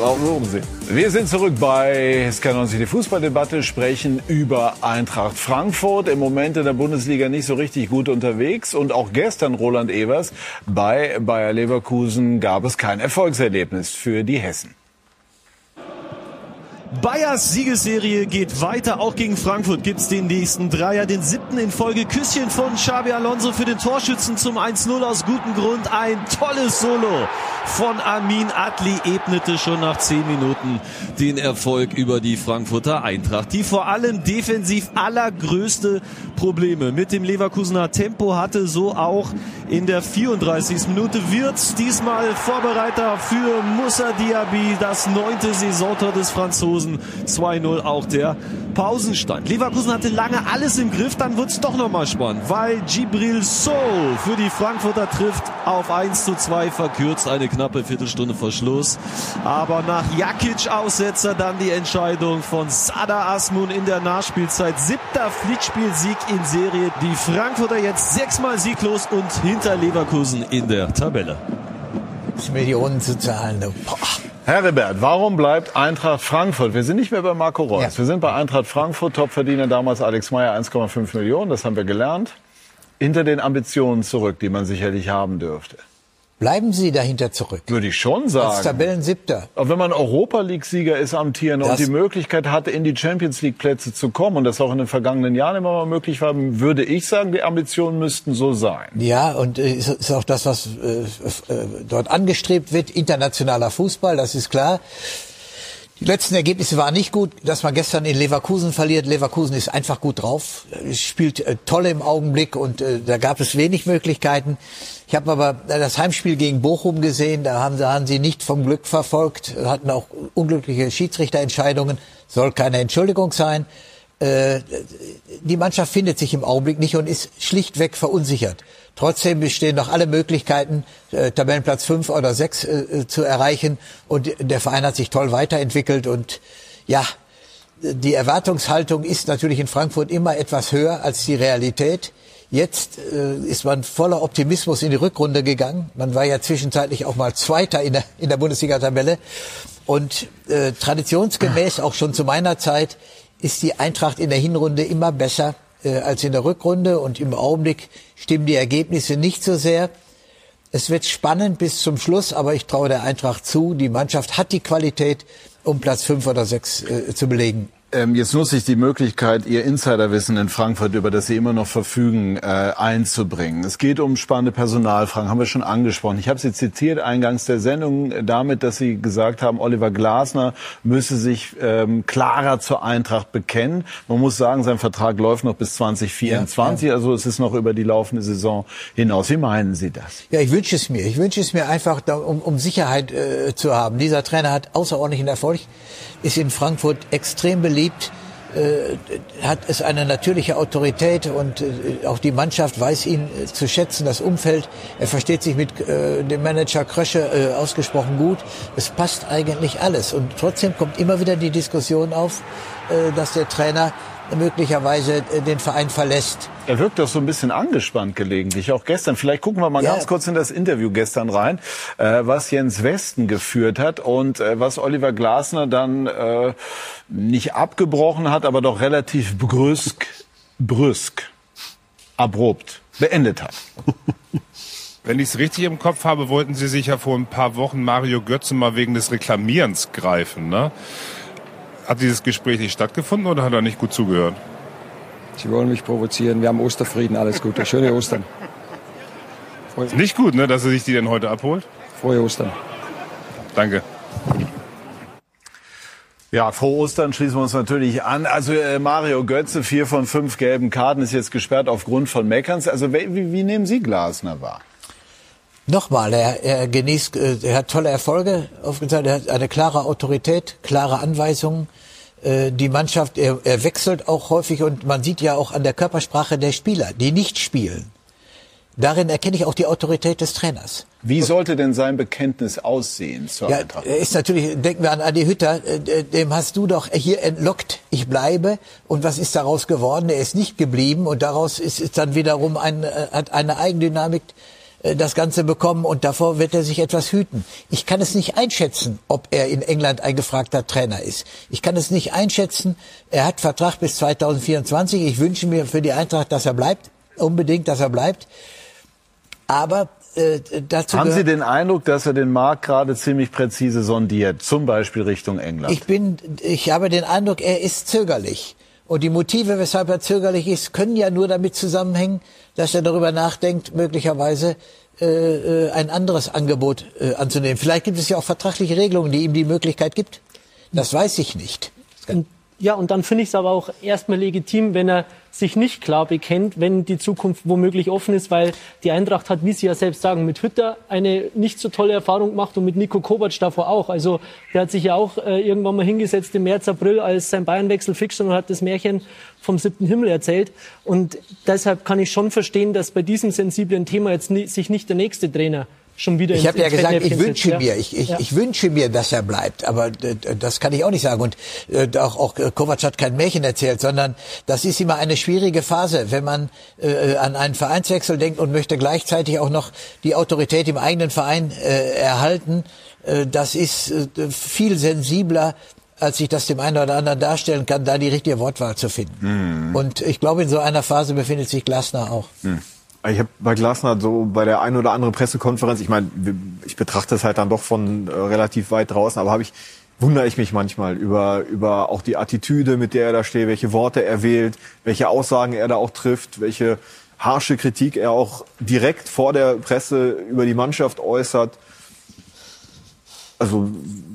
Brauchen wir umsehen. Wir sind zurück bei SK90, die Fußballdebatte, sprechen über Eintracht Frankfurt. Im Moment in der Bundesliga nicht so richtig gut unterwegs. Und auch gestern, Roland Evers, bei Bayer Leverkusen gab es kein Erfolgserlebnis für die Hessen. Bayers Siegesserie geht weiter. Auch gegen Frankfurt gibt's den nächsten Dreier. Den siebten in Folge. Küsschen von Xabi Alonso für den Torschützen zum 1-0 aus gutem Grund. Ein tolles Solo von Amin Adli ebnete schon nach zehn Minuten den Erfolg über die Frankfurter Eintracht, die vor allem defensiv allergrößte Probleme mit dem Leverkusener Tempo hatte. So auch in der 34. Minute wird's diesmal Vorbereiter für Moussa Diaby, das neunte Saisontor des Franzosen. 2-0 auch der Pausenstand. Leverkusen hatte lange alles im Griff, dann wird's doch nochmal spannend, weil Gibril So für die Frankfurter trifft auf 1 zu 2, verkürzt eine knappe Viertelstunde vor Schluss. Aber nach Jakic Aussetzer dann die Entscheidung von Sada Asmun in der Nachspielzeit. Siebter Pflichtspielsieg in Serie. Die Frankfurter jetzt sechsmal sieglos und hinter Leverkusen in der Tabelle. Millionen zu zahlen. Boah. Herbert, warum bleibt Eintracht Frankfurt? Wir sind nicht mehr bei Marco Reus. Ja. Wir sind bei Eintracht Frankfurt. Topverdiener damals Alex Meyer 1,5 Millionen. Das haben wir gelernt. Hinter den Ambitionen zurück, die man sicherlich haben dürfte. Bleiben Sie dahinter zurück. Würde ich schon Als sagen. Tabellensiebter. Auch wenn man Europa League-Sieger ist, amtierender und die Möglichkeit hatte, in die Champions League-Plätze zu kommen und das auch in den vergangenen Jahren immer mal möglich war, würde ich sagen, die Ambitionen müssten so sein. Ja, und äh, ist, ist auch das, was äh, äh, dort angestrebt wird, internationaler Fußball, das ist klar. Die letzten Ergebnisse waren nicht gut, dass man gestern in Leverkusen verliert. Leverkusen ist einfach gut drauf, äh, spielt äh, toll im Augenblick und äh, da gab es wenig Möglichkeiten. Ich habe aber das Heimspiel gegen Bochum gesehen, da haben, da haben sie nicht vom Glück verfolgt, hatten auch unglückliche Schiedsrichterentscheidungen, soll keine Entschuldigung sein. Äh, die Mannschaft findet sich im Augenblick nicht und ist schlichtweg verunsichert. Trotzdem bestehen noch alle Möglichkeiten, äh, Tabellenplatz fünf oder sechs äh, zu erreichen. Und der Verein hat sich toll weiterentwickelt. Und ja, die Erwartungshaltung ist natürlich in Frankfurt immer etwas höher als die Realität. Jetzt äh, ist man voller Optimismus in die Rückrunde gegangen. Man war ja zwischenzeitlich auch mal Zweiter in der, in der Bundesliga-Tabelle. Und äh, traditionsgemäß, auch schon zu meiner Zeit, ist die Eintracht in der Hinrunde immer besser äh, als in der Rückrunde. Und im Augenblick stimmen die Ergebnisse nicht so sehr. Es wird spannend bis zum Schluss, aber ich traue der Eintracht zu. Die Mannschaft hat die Qualität, um Platz fünf oder sechs äh, zu belegen. Ähm, jetzt nutze ich die Möglichkeit, Ihr Insiderwissen in Frankfurt, über das Sie immer noch verfügen, äh, einzubringen. Es geht um spannende Personalfragen, haben wir schon angesprochen. Ich habe Sie zitiert eingangs der Sendung äh, damit, dass Sie gesagt haben, Oliver Glasner müsse sich ähm, klarer zur Eintracht bekennen. Man muss sagen, sein Vertrag läuft noch bis 2024, Ja, also es ist noch über die laufende Saison hinaus. Wie meinen Sie das? Ja, ich wünsche es mir. Ich wünsche es mir einfach, um, um Sicherheit äh, zu haben. Dieser Trainer hat außerordentlichen Erfolg, ist in Frankfurt extrem beliebt, äh, hat es eine natürliche Autorität und äh, auch die Mannschaft weiß ihn äh, zu schätzen, das Umfeld. Er versteht sich mit dem Manager Krösche ausgesprochen gut. Es passt eigentlich alles. Und trotzdem kommt immer wieder die Diskussion auf, dass der Trainer möglicherweise äh, den Verein verlässt. Er wirkt doch so ein bisschen angespannt gelegentlich, auch gestern. Vielleicht gucken wir mal Ja. ganz kurz in das Interview gestern rein, äh, was Jens Westen geführt hat und äh, was Oliver Glasner dann äh, nicht abgebrochen hat, aber doch relativ brüsk, brüsk, abrupt beendet hat. Wenn ich es richtig im Kopf habe, wollten Sie sich ja vor ein paar Wochen Mario Götze mal wegen des Reklamierens greifen. Ne? Hat dieses Gespräch nicht stattgefunden oder hat er nicht gut zugehört? Sie wollen mich provozieren. Wir haben Osterfrieden, alles Gute. Schöne Ostern. Ist nicht gut, ne, dass er sich die denn heute abholt? Frohe Ostern. Danke. Ja, frohe Ostern schließen wir uns natürlich an. Also äh, Mario Götze, vier von fünf gelben Karten, ist jetzt gesperrt aufgrund von Meckerns. Also wie, wie wie nehmen Sie Glasner wahr? Nochmal, er, er genießt, äh, er hat tolle Erfolge aufgezeigt, er hat eine klare Autorität, klare Anweisungen. Äh, Die Mannschaft, er, er wechselt auch häufig und man sieht ja auch an der Körpersprache der Spieler, die nicht spielen. Darin erkenne ich auch die Autorität des Trainers. Wie sollte denn sein Bekenntnis aussehen zur Ja, Eintracht? er ist natürlich, denken wir an Adi Hütter, äh, dem hast du doch hier entlockt, ich bleibe. Und was ist daraus geworden? Er ist nicht geblieben und daraus ist, ist dann wiederum ein, hat eine Eigendynamik das Ganze bekommen und davor wird er sich etwas hüten. Ich kann es nicht einschätzen, ob er in England ein gefragter Trainer ist. Ich kann es nicht einschätzen. Er hat Vertrag bis 2024. Ich wünsche mir für die Eintracht, dass er bleibt. Unbedingt, dass er bleibt. Aber äh, dazu Haben Sie den Eindruck, dass er den Markt gerade ziemlich präzise sondiert, zum Beispiel Richtung England? Ich bin, ich habe den Eindruck, er ist zögerlich. Und die Motive, weshalb er zögerlich ist, können ja nur damit zusammenhängen, dass er darüber nachdenkt, möglicherweise äh, äh, ein anderes Angebot äh, anzunehmen. Vielleicht gibt es ja auch vertragliche Regelungen, die ihm die Möglichkeit gibt. Das weiß ich nicht. Ja, und dann finde ich es aber auch erstmal legitim, wenn er sich nicht klar bekennt, wenn die Zukunft womöglich offen ist, weil die Eintracht hat, wie Sie ja selbst sagen, mit Hütter eine nicht so tolle Erfahrung gemacht und mit Nico Kovac davor auch. Also der hat sich ja auch äh, irgendwann mal hingesetzt im März, April, als sein Bayernwechsel fix und hat das Märchen vom siebten Himmel erzählt. Und deshalb kann ich schon verstehen, dass bei diesem sensiblen Thema jetzt ni sich nicht der nächste Trainer schon wieder Ich habe ja gesagt, ich wünsche mir, ich, ich, Ja. ich wünsche mir, dass er bleibt. Aber äh, das kann ich auch nicht sagen. Und äh, auch, auch äh, Kovac hat kein Märchen erzählt, sondern das ist immer eine schwierige Phase, wenn man äh, an einen Vereinswechsel denkt und möchte gleichzeitig auch noch die Autorität im eigenen Verein äh, erhalten. Äh, das ist äh, viel sensibler als ich das dem einen oder anderen darstellen kann, da die richtige Wortwahl zu finden. Und ich glaube, in so einer Phase befindet sich Glasner auch. Ich habe bei Glasner so bei der ein oder anderen Pressekonferenz, ich meine, ich betrachte es halt dann doch von äh, relativ weit draußen, aber habe ich wundere ich mich manchmal über über auch die Attitüde, mit der er da steht, welche Worte er wählt, welche Aussagen er da auch trifft, welche harsche Kritik er auch direkt vor der Presse über die Mannschaft äußert. Also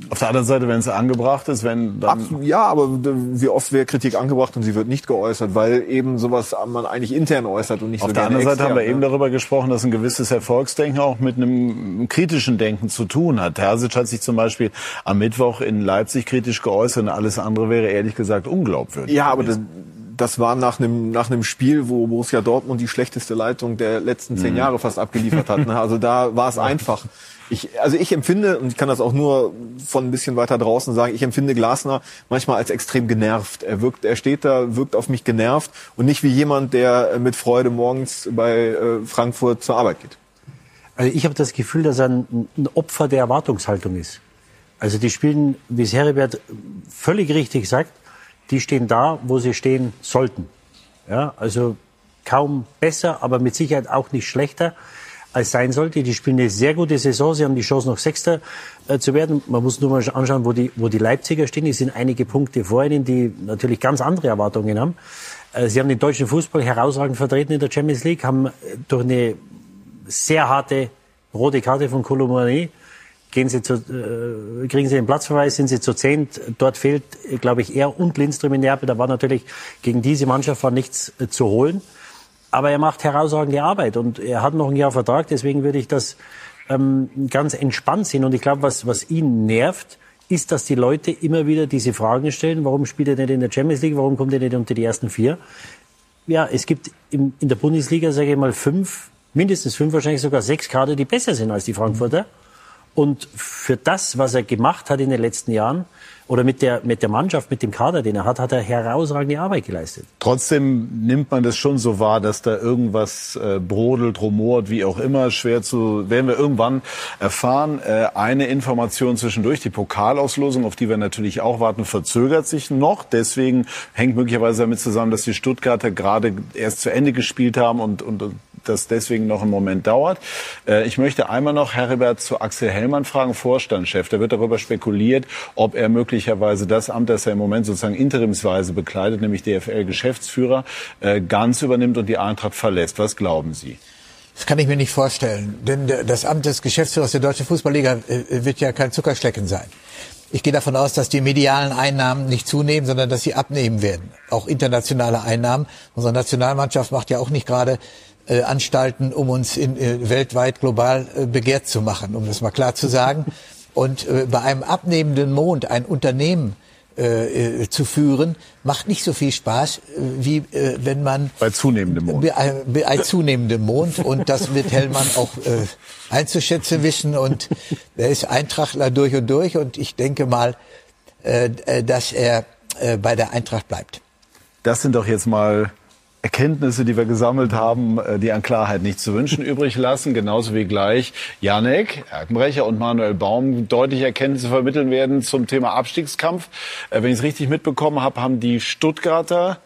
auf der anderen Seite, wenn es angebracht ist, wenn dann Absolut, ja, aber wie oft wird Kritik angebracht und sie wird nicht geäußert, weil eben sowas man eigentlich intern äußert und nicht Auf so der gerne anderen Seite haben wir extern, eben ne? darüber gesprochen, dass ein gewisses Erfolgsdenken auch mit einem kritischen Denken zu tun hat. Terzic hat sich zum Beispiel am Mittwoch in Leipzig kritisch geäußert und alles andere wäre ehrlich gesagt unglaubwürdig. Ja, aber das, das war nach einem nach einem Spiel, wo Borussia Dortmund die schlechteste Leitung der letzten zehn Mhm. Jahre fast abgeliefert hat. Ne? Also da war es einfach. Ich, also ich empfinde, und ich kann das auch nur von ein bisschen weiter draußen sagen, ich empfinde Glasner manchmal als extrem genervt. Er wirkt, er steht da, wirkt auf mich genervt und nicht wie jemand, der äh, mit Freude morgens bei äh, Frankfurt zur Arbeit geht. Also ich habe das Gefühl, dass er ein, ein Opfer der Erwartungshaltung ist. Also die spielen, wie es Heribert völlig richtig sagt, die stehen da, wo sie stehen sollten. Ja, also kaum besser, aber mit Sicherheit auch nicht schlechter als sein sollte. Die spielen eine sehr gute Saison. Sie haben die Chance, noch Sechster äh, zu werden. Man muss nur mal anschauen, wo die, wo die Leipziger stehen. Die sind einige Punkte vor ihnen, die natürlich ganz andere Erwartungen haben. Äh, sie haben den deutschen Fußball herausragend vertreten in der Champions League, haben äh, durch eine sehr harte rote Karte von Colomani gehen sie zu, äh, kriegen sie den Platzverweis, sind sie zu zehnt. Dort fehlt, glaube ich, er und Lindström in Neapel. Da war natürlich gegen diese Mannschaft war nichts äh, zu holen. Aber er macht herausragende Arbeit und er hat noch ein Jahr Vertrag. Deswegen würde ich das ähm, ganz entspannt sehen. Und ich glaube, was, was ihn nervt, ist, dass die Leute immer wieder diese Fragen stellen. Warum spielt er nicht in der Champions League? Warum kommt er nicht unter die ersten vier? Ja, es gibt im, in der Bundesliga, sage ich mal, fünf, mindestens fünf, wahrscheinlich sogar sechs Kader, die besser sind als die Frankfurter. Und für das, was er gemacht hat in den letzten Jahren, oder mit der, mit der Mannschaft, mit dem Kader, den er hat, hat er herausragende Arbeit geleistet. Trotzdem nimmt man das schon so wahr, dass da irgendwas äh, brodelt, rumort, wie auch immer. Schwer zu, werden wir irgendwann erfahren. Äh, eine Information zwischendurch, die Pokalauslosung, auf die wir natürlich auch warten, verzögert sich noch. Deswegen hängt möglicherweise damit zusammen, dass die Stuttgarter gerade erst zu Ende gespielt haben und, und das deswegen noch einen Moment dauert. Äh, ich möchte einmal noch Heribert zu Axel Hellmann fragen, Vorstandschef. Da wird darüber spekuliert, ob er möglicherweise das Amt, das er im Moment sozusagen interimsweise bekleidet, nämlich DFL-Geschäftsführer, äh, ganz übernimmt und die Eintracht verlässt. Was glauben Sie? Das kann ich mir nicht vorstellen, denn das Amt des Geschäftsführers der Deutschen Fußballliga äh, wird ja kein Zuckerschlecken sein. Ich gehe davon aus, dass die medialen Einnahmen nicht zunehmen, sondern dass sie abnehmen werden. Auch internationale Einnahmen. Unsere Nationalmannschaft macht ja auch nicht gerade äh, Anstalten, um uns in, äh, weltweit global äh, begehrt zu machen, um das mal klar zu sagen. Und äh, bei einem abnehmenden Mond ein Unternehmen äh, äh, zu führen, macht nicht so viel Spaß, äh, wie äh, wenn man bei zunehmendem Mond. Bei, bei ein zunehmendem Mond und das wird Hellmann auch äh, einzuschätzen wissen und er ist Eintrachtler durch und durch und ich denke mal, äh, äh dass er äh, bei der Eintracht bleibt. Das sind doch jetzt mal Erkenntnisse, die wir gesammelt haben, äh, die an Klarheit nicht zu wünschen übrig lassen. Genauso wie gleich Janek Erkenbrecher und Manuel Baum deutliche Erkenntnisse vermitteln werden zum Thema Abstiegskampf. Äh, wenn ich es richtig mitbekommen habe, haben die Stuttgarter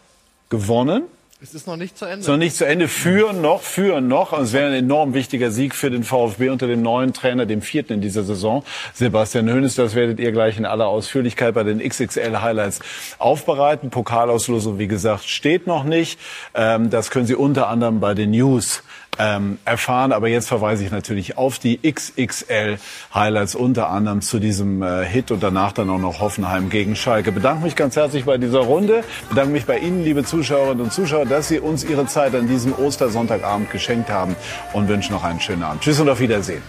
gewonnen. Es ist noch nicht zu Ende. Es ist noch nicht zu Ende. Führen noch, führen noch. Und es wäre ein enorm wichtiger Sieg für den VfB unter dem neuen Trainer, dem vierten in dieser Saison. Sebastian Hoeneß, das werdet ihr gleich in aller Ausführlichkeit bei den XXL Highlights aufbereiten. Pokalauslosung, wie gesagt, steht noch nicht. Ähm, das können Sie unter anderem bei den News ähm, erfahren. Aber jetzt verweise ich natürlich auf die XXL Highlights, unter anderem zu diesem äh, Hit und danach dann auch noch Hoffenheim gegen Schalke. Bedanke mich ganz herzlich bei dieser Runde. Bedanke mich bei Ihnen, liebe Zuschauerinnen und Zuschauer, dass Sie uns Ihre Zeit an diesem Ostersonntagabend geschenkt haben und wünsche noch einen schönen Abend. Tschüss und auf Wiedersehen.